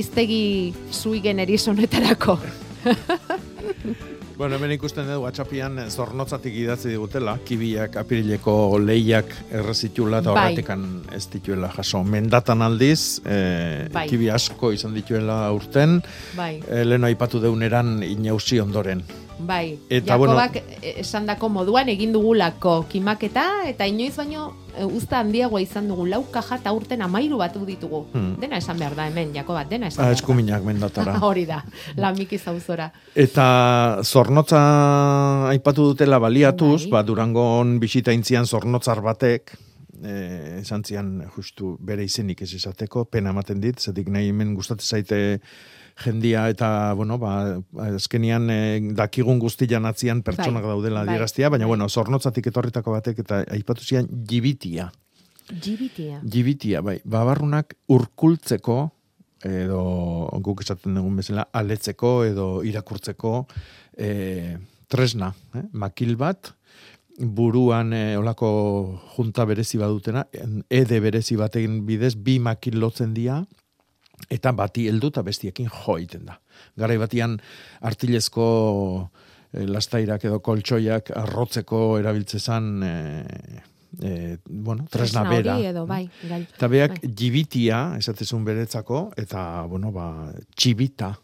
B: iztegi sui generis honetarako?
H: Bueno, hemen ikusten dugu WhatsAppian zornotzatik idatzi digutela, kibiak apirileko lehiak errezitula eta
B: Bai.
H: horretekan ez dituela jaso. Mendatan aldiz, e,
B: Bai.
H: kibi asko izan dituela urten,
B: Bai,
H: e, lehen aipatu deuneran inausi ondoren.
B: bai.
H: Eta, bueno-
B: Jakobak eh, esandako moduan egin dugulako kimaketa eta inoiz baino eh, uzta handiagoa izan dugu lau kaja eta urten amairu batu ditugu.
H: Hmm.
B: Dena esan behar da hemen, Jakoba, dena esan
H: Ah,
B: behar da.
H: eskuminak mendatara.
B: Hori da, lamiki zauzora.
H: Eta zornotza aipatu dutela baliatuz,
B: Bai.
H: ba, Durangon bisita intzian zornotzar batek, eh, esan zian justu bere izenik ez esateko, pena ematen dit, zetik nahi hemen gustatzen zaite jendia eta, bueno, ba, azkenian eh, dakigun guztian atzian pertsonak
B: Bai,
H: daudela
B: bai,
H: adieraztia, baina,
B: bai.
H: bueno, zornotzatik etorritako batek eta aipatu zian jibitia.
B: Gibitia.
H: Jibitia, bai, babarrunak urkultzeko, edo guk esaten dugun bezala, aletzeko edo irakurtzeko e, tresna, eh? makil bat, buruan e, olako junta berezi badutena, en- ede berezi baten bidez, bi makil lotzen dira, eta bati heldu eta bestiekin jo egiten da. Garai batian artilezko e, lastairak edo koltsoiak arrotzeko erabiltzezan e, e, bueno, tresna, bera.
B: hori edo, bai.
H: Eta beak
B: Bai.
H: jibitia, esatezun beretzako, eta, bueno, ba, txibita.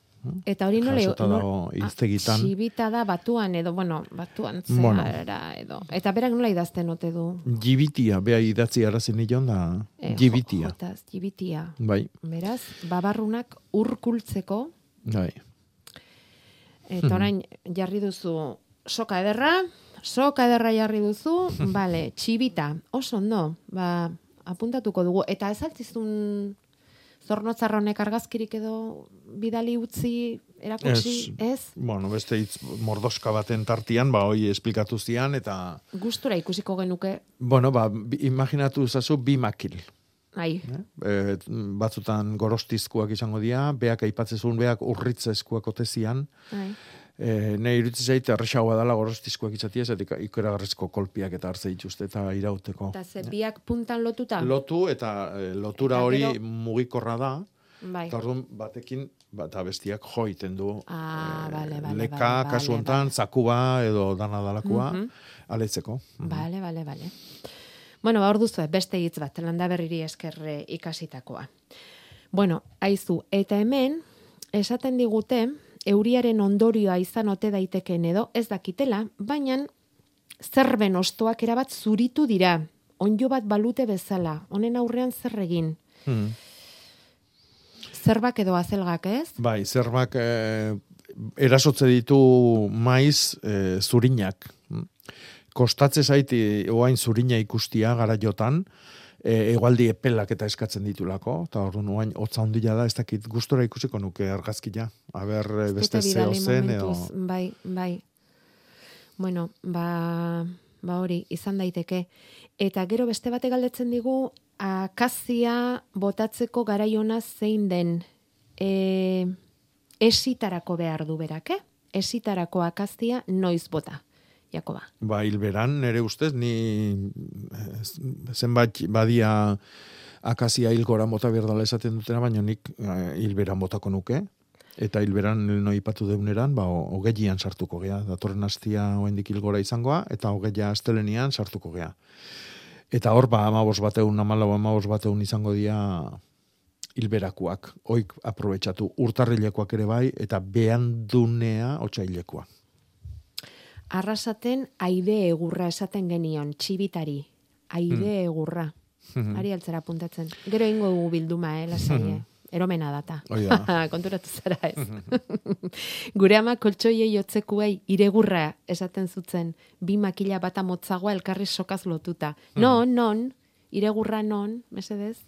B: Eta hori nola...
H: Jasota dago hiztegitan.
B: Txibita da batuan edo, bueno, batuan
H: Bueno.
B: zehara edo. Eta berak nola idazten ote du?
H: Jibitia, bea idatzi arazen nion da,
B: Eh,
H: jibitia.
B: jo- jotaz, jibitia.
H: Bai,
B: Beraz, babarrunak urkultzeko,
H: bai.
B: eta
H: Mhm.
B: orain jarri duzu soka ederra, soka ederra jarri duzu, bale, txibita, oso ondo, ba, apuntatuko dugu. Eta ez altzizun zornotzarronek argazkirik edo bidali utzi erakutsi, ez?
H: Bueno, beste hitz mordoska baten tartian, ba, hoi esplikatu zian, eta,
B: Gustura ikusiko genuke,
H: bueno, ba, imaginatu zazu bi makil.
B: ai,
H: E, batzutan gorostizkoak izango dira, beak aipatzezun, beak urritzezkoak otezian,
B: ai.
H: E, ne irutzi zait, erresagoa dela gorostizkoak izatia, zetik ikeragarrizko kolpiak eta hartze dituzte eta irauteko.
B: Eta ze biak puntan lotuta?
H: Lotu eta e, lotura
B: Eta
H: hori
B: gero-
H: mugikorra da,
B: bai.
H: eta orduan batekin ba, eta bestiak jo egiten du.
B: Ah,
H: e,
B: bale, bale,
H: leka,
B: bale,
H: kasu hontan,
B: bale.
H: zakua edo dana dalakua,
B: Mhm.
H: aletzeko.
B: Bale, bale, bale. Bueno, ba, hor duzu, beste hitz bat, landa berriri eskerre ikasitakoa. Bueno, aizu, eta hemen, esaten digute, euriaren ondorioa izan ote daiteken edo, ez dakitela, baina zerben ostoak erabat zuritu dira, onjo bat balute bezala, honen aurrean zer egin.
H: Mhm.
B: Zerbak edo azelgak, ez?
H: Bai, zerbak eh, erasotze ditu maiz eh, zurinak. Kostatze zaiti oain zurina ikustia gara jotan, e, egualdi epelak eta eskatzen ditulako, eta orduan oain hotza ondila da, ez dakit gustora ikusiko nuke argazkia. Aber beste zeo zen, edo...
B: Bai, bai. Bueno, ba, ba hori, izan daiteke. Eta gero beste bate galdetzen digu, akazia botatzeko garaiona zein den e, esitarako behar du berak, eh? Esitarako akazia noiz bota, Jakoba.
H: Ba, hilberan, nere ustez, ni eh, zenbat badia akazia hilgora mota berdala esaten dutena, baina nik eh, hilberan botako nuke, eta hilberan no ipatu deuneran, ba, hogeian sartuko gea, datorren hastia oendik hilgora izangoa, eta hogeia astelenian sartuko gea. Eta hor, ba, amabos bateun, amalau amabos bateun izango dira hilberakuak, oik aprobetsatu, urtarrilekoak ere bai, eta behandunea otsailekoa.
B: Arrasaten aide egurra esaten genion, txibitari, aide egurra.
H: Mhm.
B: Ari altzera puntatzen. Gero ingo dugu bilduma, eh, lasai,
H: Mhm.
B: eh? Eromena data.
H: Da.
B: Konturatu zara ez. Gure ama koltsoiei jotzekuei iregurra esaten zutzen, bi makila bata motzagoa elkarri sokaz lotuta. Non, non, iregurra non, mesedez?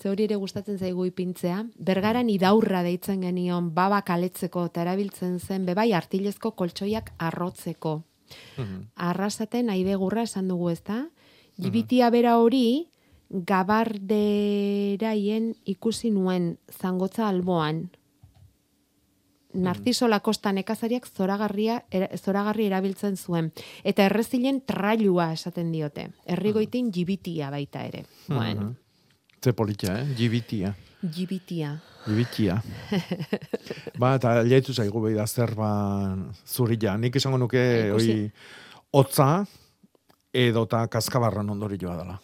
B: Ze hori ere gustatzen zaigu ipintzea. Bergaran idaurra deitzen genion baba kaletzeko eta erabiltzen zen bebai artilezko koltsoiak arrotzeko. Arrasaten aidegurra esan dugu ezta? Jibitia bera hori gabarderaien ikusi nuen zangotza alboan. Narciso Lakosta nekazariak zoragarria era, zoragarri erabiltzen zuen eta errezilen trailua esaten diote. Herrigoitin jibitia baita ere. Bueno,
H: Mhm. Ze politia, eh? Jibitia.
B: jibitia.
H: Jibitia. ba, eta jaitu zaigu behi da zer ba zurila. Nik esango nuke,
B: Bai,
H: hoi, hotza edota kaskabarran ondori joa dela.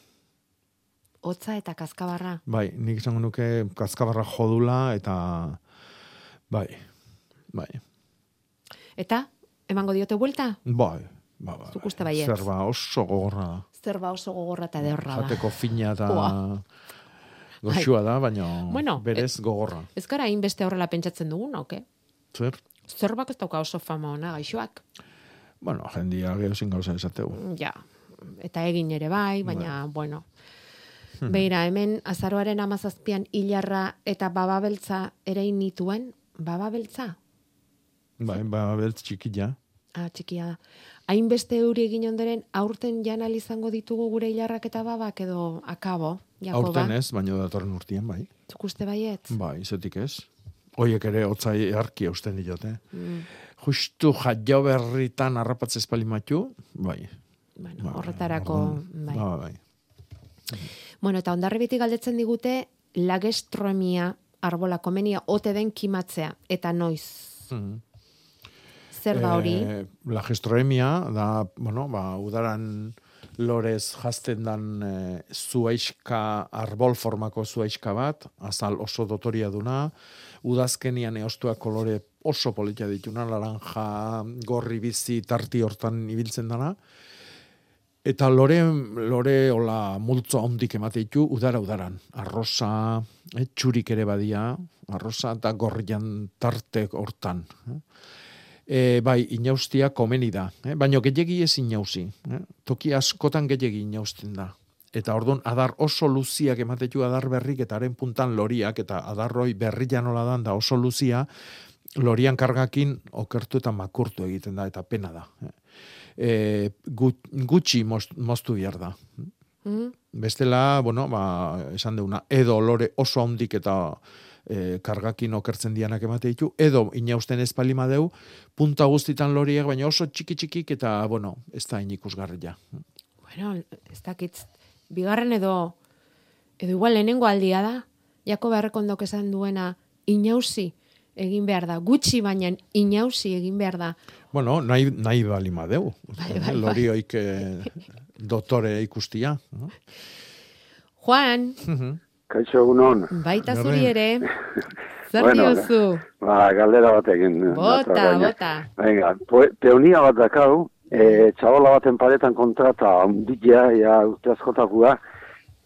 B: Hotza eta kaskabarra.
H: Bai, nik esango nuke kaskabarra jodula eta bai, bai,
B: Eta, emango diote buelta?
H: bai, ba, ba,
B: Zuk uste baietz.
H: Zer ba oso gogorra da.
B: Zerba oso gogorra eta derra da.
H: Jateko fina eta
B: Ua.
H: Goxua da, baina
B: Bueno,
H: berez gogorra.
B: Ez gara hainbeste horrela pentsatzen dugun, oke?
H: Zer?
B: Zerbak ez dauka oso fama ona gaixoak.
H: Bueno, jendia geho zin gauza esateu.
B: Ja, eta egin ere bai, baina, bueno. Beira, hemen azaroaren amazazpian hilarra eta bababeltza ere nituen, bababeltza?
H: Bai, ba, beltz txikia.
B: Ah, txikia da. Hainbeste euri egin ondoren, aurten janal izango ditugu gure hilarrak eta babak edo akabo, Jakoba?
H: Aurten ez, baina datorren urtien, bai.
B: Zuk uste baietz?
H: Bai, zetik ez. Oiek ere otzai arki eusten diote.
B: Mm.
H: Justu jaio berritan harrapatze espalimatu, bai.
B: Bueno,
H: Ba,
B: horretarako, bai.
H: Ba, bai.
B: Bueno, eta ondarribitik galdetzen digute, lagestromia arbola komenia ote den kimatzea, eta noiz.
H: Mhm.
B: Zer da hori?
H: Eh, la gestroemia da, bueno, ba, udaran lorez jazten dan e, zuaiska, arbol formako zuaiska bat, azal oso dotoria duna, udazkenian eostuak kolore oso politia dituna, laranja, gorri bizi, tarti hortan ibiltzen dana, Eta lore, lore hola multzo handik emate ditu udara udaran. Arrosa, eh, txurik ere badia, arrosa eta gorrian tarte hortan. Eh. E, bai, inaustia komeni da. Eh? Baina gehiagi ez inausi. Eh? Toki askotan gehiagi inausten da. Eta orduan adar oso luziak ematetu adar berrik eta haren puntan loriak eta adarroi berrian nola dan da oso luzia lorian kargakin okertu eta makurtu egiten da eta pena da. Eh? E, gut- gutxi most, moztu behar da.
B: Mm?
H: Bestela, bueno, ba, esan deuna, edo lore oso handik eta e, kargakin okertzen dianak emate ditu, edo inausten ez palima deu, punta guztitan loriek, baina oso txiki txikik eta, bueno, ez da hain ikusgarria.
B: Bueno, ez dakit, bigarren edo, edo igual lehenengo aldia da, jako beharrekondok esan duena, inausi egin behar da, gutxi baina inausi egin behar da.
H: Bueno, nahi, nahi balima deu.
B: Bai, bai, bai.
H: Lorioik eh, dotore ikustia. no?
B: Juan,
K: Kaixo egunon.
B: baita zuri ere, zer
K: Bueno,
B: diozu?
K: Ba, galdera bat egin.
B: Bota,
K: nator, baina-
B: bota.
K: Venga, pe- peonia bat dakau, e, txabola baten paretan kontrata handia, ja, urte askotakua,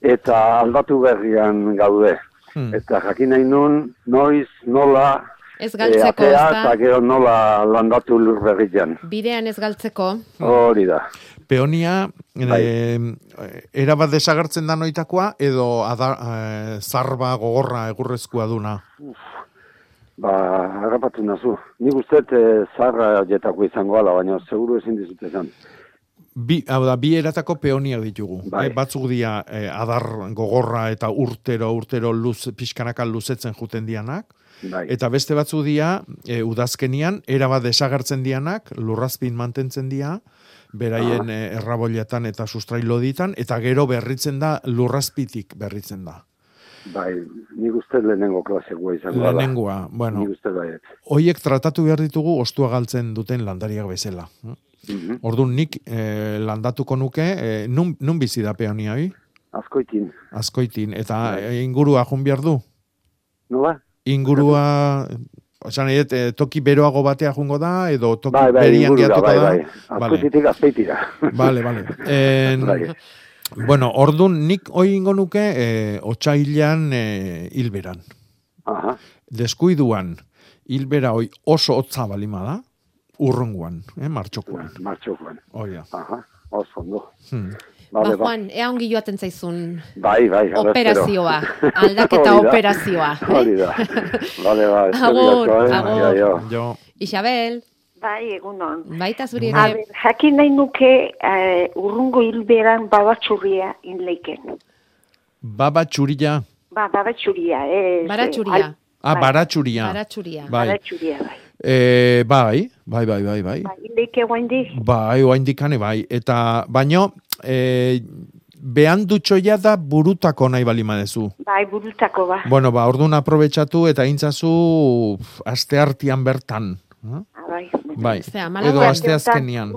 K: eta aldatu berrian gaude.
H: Hmm.
K: Eta jakin nahi nun, noiz, nola,
B: Ez
K: e,
B: galtzeko,
K: atea,
B: ezta?
K: eta gero nola landatu lur berrian.
B: Bidean ez galtzeko.
K: Hori da.
H: Peonia,
K: Bai.
H: eh, era bat desagertzen da noitakoa, edo ada, eh, zarba gogorra egurrezkoa duna.
K: Ba, harrapatu nazu. Nik uste e, zarra jetako izango ala, baina seguru ezin dizut esan.
H: Bi, hau da, bi eratako peoniak ditugu.
K: Bai.
H: Eh, batzuk dia eh, adar gogorra eta urtero, urtero luz, pixkanaka luzetzen juten dianak.
K: Bai.
H: Eta beste batzu dia, e, udazkenian, erabat desagertzen dianak, lurrazpin mantentzen dia, beraien e, erraboletan eta sustrailo ditan, eta gero berritzen da, lurrazpitik berritzen da.
K: Bai, nik uste lehenengo klasegua izango da.
H: Lehenengoa, bueno,
K: Nik uste bai.
H: hoiek tratatu behar ditugu ostua galtzen duten landariak bezala.
K: Mhm.
H: Orduan nik e, landatuko nuke, e, nun, nun bizi da peonia hoi?
K: Azkoitin.
H: Azkoitin, eta e, ingurua jun behar du?
K: Nola?
H: Ingurua, osan e, toki beroago batea jungo da, edo toki
K: Bai, bai,
H: berian
K: ingurura,
H: geatuko
K: bai,
H: da?
K: bai. Azkoititik azpeitira.
H: Vale, vale. En,
K: Bai.
H: Bueno, ordun nik hoi ingo nuke e, otxailan e, hilberan.
K: Aha.
H: Deskuiduan, hilbera hoi oso hotza balima da, urrunguan, eh, martxokuan.
K: Martxokuan.
H: Hoi da.
K: Aha, oso ondo.
H: Hmm.
B: Ba,
K: Vale, ba.
B: Juan, ea ongi joaten zaizun
K: Bai, bai,
B: operazioa, aldaketa operazioa. eh?
K: Hori da. Ba,
B: Agur,
K: asko, eh?
B: agur.
K: Jo.
B: Isabel,
L: Bai, egunon.
B: baita zuri ere.
L: ber, jakin nahi nuke eh, urrungo hilberan babatxurria inleiken.
H: Baba txurila,
L: Ba, babatxurria, ez.
B: Baratxuria.
H: ah, baratxuria.
B: Baratxuria.
H: Bai.
L: Baratxuria, bai.
H: E, bai, bai, bai, bai, bai.
L: Ba, inleike guaindik.
H: Bai, oain dikane, bai. Eta, baino, e, behan dutxoia da burutako nahi bali madezu.
L: Bai, burutako ba.
H: Bueno, ba, orduan aprobetsatu eta intzazu aste hartian bertan. eh?
L: Ah, bai.
H: Bai, edo aste azkenian.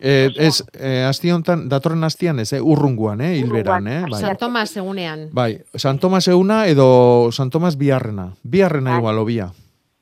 H: Eh, ez, eh, aste honetan, datorren astean ez, eh, urrunguan, eh, hilberan, eh, bai.
B: San Tomas egunean.
H: Bai, San Tomas euna edo San Tomas biharrena. Biharrena
L: Bai.
H: igual, obia.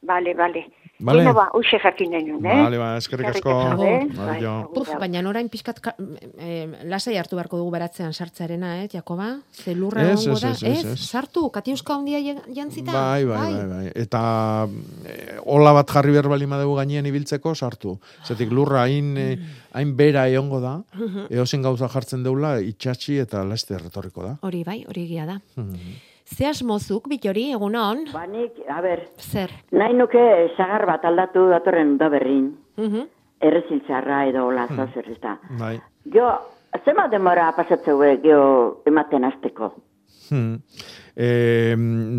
L: Bale, bale.
H: Bale.
L: Bueno, ba, uxe jakin nahi nun, eh?
H: Vale, ba, eskerrik asko.
L: eh?
H: Bai,
L: Bai,
B: baina orain pixkat ka, eh, lasai hartu beharko dugu beratzean sartzearena, eh, Jakoba? Ze lurra
H: Ez, ez,
B: da.
H: ez, ez.
B: Sartu, katiuska handia jan- jantzita.
H: Bai, bai, bai, bai. Eta eh, ola bat jarri behar bali madegu gainean ibiltzeko sartu. Zetik lurra hain, eh, hain bera egongo da,
B: Mhm.
H: eozen gauza jartzen deula, itxatxi eta laste retorriko da.
B: Hori bai, hori egia da. Ze asmozuk, bitori, egunon?
M: Ba, nik, a ber,
B: Zer?
M: nahi nuke sagar bat aldatu datorren da berrin,
B: Mhm.
M: erreziltzarra edo laza zer ez da.
H: Bai.
M: Jo, zema demora pasatzeu geho ematen azteko.
H: Hmm. E,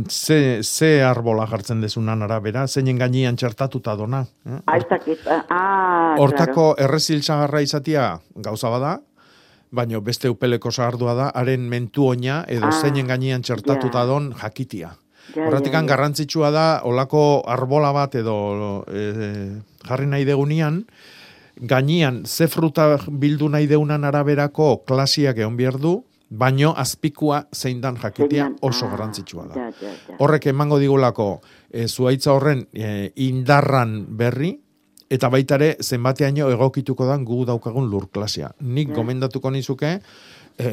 H: ze, ze arbola jartzen dezunan arabera, zeinen gainean txertatuta dona. Eh?
M: Ah, ez dakit, ah,
H: Hortako errezil sagarra izatia gauza bada, baino beste upeleko sagardua da, haren mentu oina edo
M: Ah,
H: zeinen gainean txertatuta
M: ja.
H: don jakitia.
M: Ja,
H: Horratikan
M: ja, ja.
H: garrantzitsua da, olako arbola bat edo e, jarri nahi degunean, gainean ze fruta bildu nahi deunan araberako klasiak egon behar du, baino azpikua zein dan jakitia
M: Zeinan,
H: oso
M: ah,
H: garrantzitsua da. Horrek emango digulako e, zuaitza horren e, indarran berri, eta baita ere zenbateaino egokituko dan gu daukagun lur klasia. Nik
M: Ja.
H: gomendatuko nizuke e,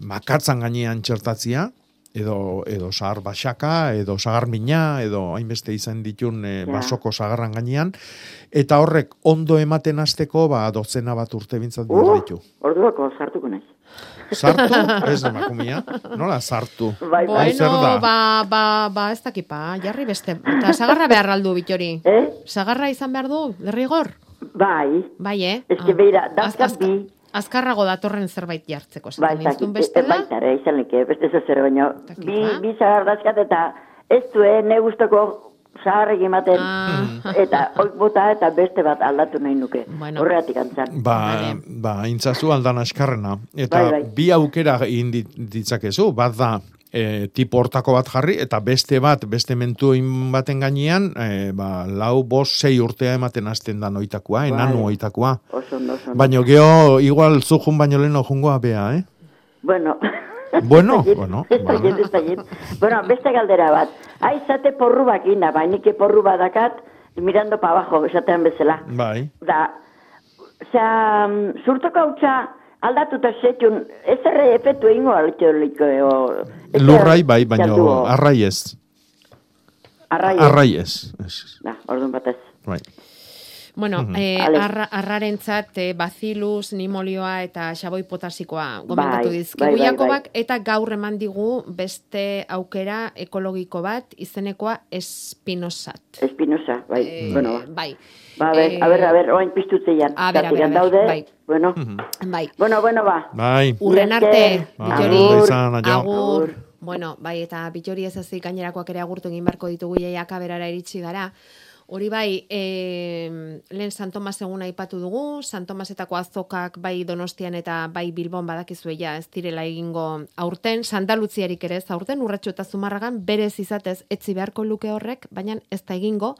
H: makatzan gainean txertatzia, edo, edo sahar basaka, edo sagar mina, edo hainbeste izan ditun e, basoko sagarran gainean, eta horrek ondo ematen hasteko ba, dozena bat urte bintzat
M: Uh,
H: ditu.
M: orduako sartuko naiz.
H: Sartu, ez emakumia, nola sartu?
M: Bai, bai.
B: Bueno,
H: da?
B: ba, ba, ba, ez dakipa, jarri beste. Eta sagarra behar aldu, bitori.
M: Eh?
B: Sagarra izan behar du, derrigor?
M: Bai.
B: Bai, eh?
M: Ez que beira, dauzkat
B: Az-
M: bi.
B: Azkarrago datorren zerbait jartzeko. Esaten
M: zakit,
B: dizun bestela?
M: baita ere, izan leke, beste ez zer baino.
B: Dakit,
M: Bi,
B: ba.
M: bi zagar dazkat eta ez du, eh, ne guztoko zaharrek ematen.
B: Ah.
M: Eta oik bota eta beste bat aldatu nahi nuke.
B: Bueno.
M: Horregatik antzan.
H: Ba, ba, intzazu aldan askarrena. Eta
M: Bai, bai.
H: bi aukera egin dit- ditzakezu, bat da, e, tipo hortako bat jarri, eta beste bat, beste mentuin baten gainean, e, ba, lau, bos, sei urtea ematen hasten da noitakoa, enanu
M: Bai.
H: oitakoa.
M: Oso ondo.
H: Baino geho, igual zujun baino leno jungoa bea, eh?
M: Bueno.
H: Bueno, bueno,
M: Ez dakit, ez. Bueno, beste galdera bat. Aizate porru bakina, bainik porru badakat, mirando pa abajo, esatean bezala.
H: Bai.
M: Da, osea, mm, zurtoko hautsa aldatuta setun, ez erre efetu ingo aliteoliko, o... ez
H: Lurrai bai, baino arrai ez.
M: Arrai.
H: Arrai ez. ez.
M: Da, orduan batez.
H: Bai.
B: Bueno,
M: Mhm.
B: eh,
M: Vale.
B: arra, arrarentzat eh, bacillus, nimolioa eta xaboi potasikoa gomendatu
M: Bai,
B: dizkigu
M: bai, bai,
B: Jakobak, eta gaur eman digu beste aukera ekologiko bat, izenekoa espinosat.
M: Espinosa, bai,
B: Eh,
M: bueno, ba.
B: Bai.
M: Ba, a ver,
B: Eh,
M: a ver, a ver, oain piztutzean.
B: A ber, a ber, a ber,
M: daude,
B: bai.
M: Bueno,
B: bai.
M: bueno, bueno, ba.
H: Bai.
B: Urren arte,
H: Ba, aio.
B: Agur. Bueno, bai, eta bitxori ez ezik gainerakoak ere agurtu egin beharko ditugu jaiak aberara iritsi gara. Hori bai, e, lehen San Tomas eguna aipatu dugu, San Tomasetako azokak bai Donostian eta bai Bilbon badakizue ja ez direla egingo aurten, sandalutziarik ere ez aurten, urratxo eta zumarragan berez izatez etzi beharko luke horrek, baina ez da egingo.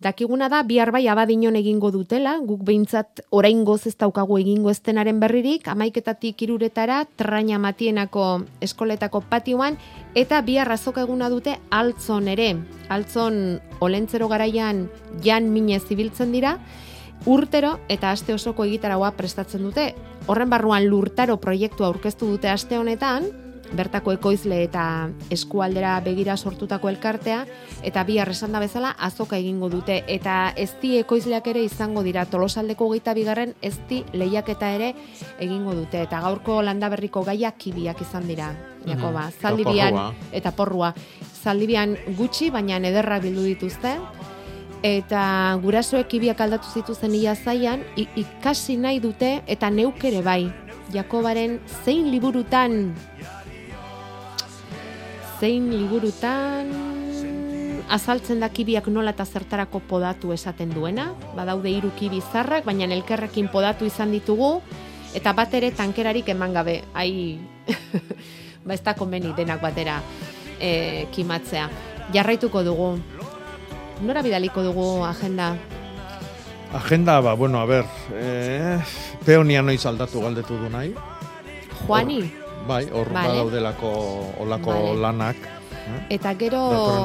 B: Dakiguna da, bihar bai abadinon egingo dutela, guk behintzat orain goz ez daukagu egingo estenaren berririk, amaiketatik iruretara, traina matienako eskoletako patioan, eta bihar azoka eguna dute altzon ere. Altzon olentzero garaian jan minez zibiltzen dira, urtero eta aste osoko egitaragoa prestatzen dute. Horren barruan lurtaro proiektua aurkeztu dute aste honetan, bertako ekoizle eta eskualdera begira sortutako elkartea, eta bihar esan da bezala azoka egingo dute. Eta ezti ekoizleak ere izango dira tolosaldeko geita bigarren ezti lehiaketa ere egingo dute. Eta gaurko landaberriko gaia kibiak izan dira. Jakoba,
H: Mhm.
B: zaldibian
H: Eta porrua.
B: Zaldibian gutxi, baina ederrak bildu dituzte. Eta gurasoek kibiak aldatu zituzen ia zaian, ikasi nahi dute, eta neuk ere bai. Jakobaren zein liburutan zein liburutan azaltzen da kibiak nola eta zertarako podatu esaten duena. Badaude hiru kibi zarrak, baina elkarrekin podatu izan ditugu, eta bat ere tankerarik eman gabe. Ai, ba ez da konbeni denak batera e, kimatzea. Jarraituko dugu. Nora bidaliko dugu agenda?
H: Agenda, ba, bueno, a ber, eh, peonia noiz aldatu galdetu du nahi.
B: Juani?
H: Bai, hor
B: Vale.
H: badaudelako olako
B: Vale.
H: lanak. eh?
B: Eta gero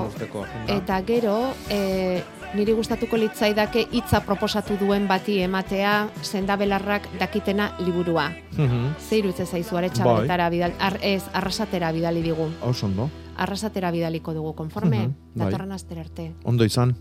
H: urteko
B: eta gero e, niri gustatuko litzaidake hitza proposatu duen bati ematea sendabelarrak dakitena liburua.
H: Mhm.
B: Ze irutze zaizu
H: Bai.
B: aretxabetara bidal, ar, ez, arrasatera bidali digu.
H: Oso ondo.
B: Arrasatera bidaliko dugu, konforme?
H: Mhm, bai.
B: Datorren astera arte.
H: Ondo izan.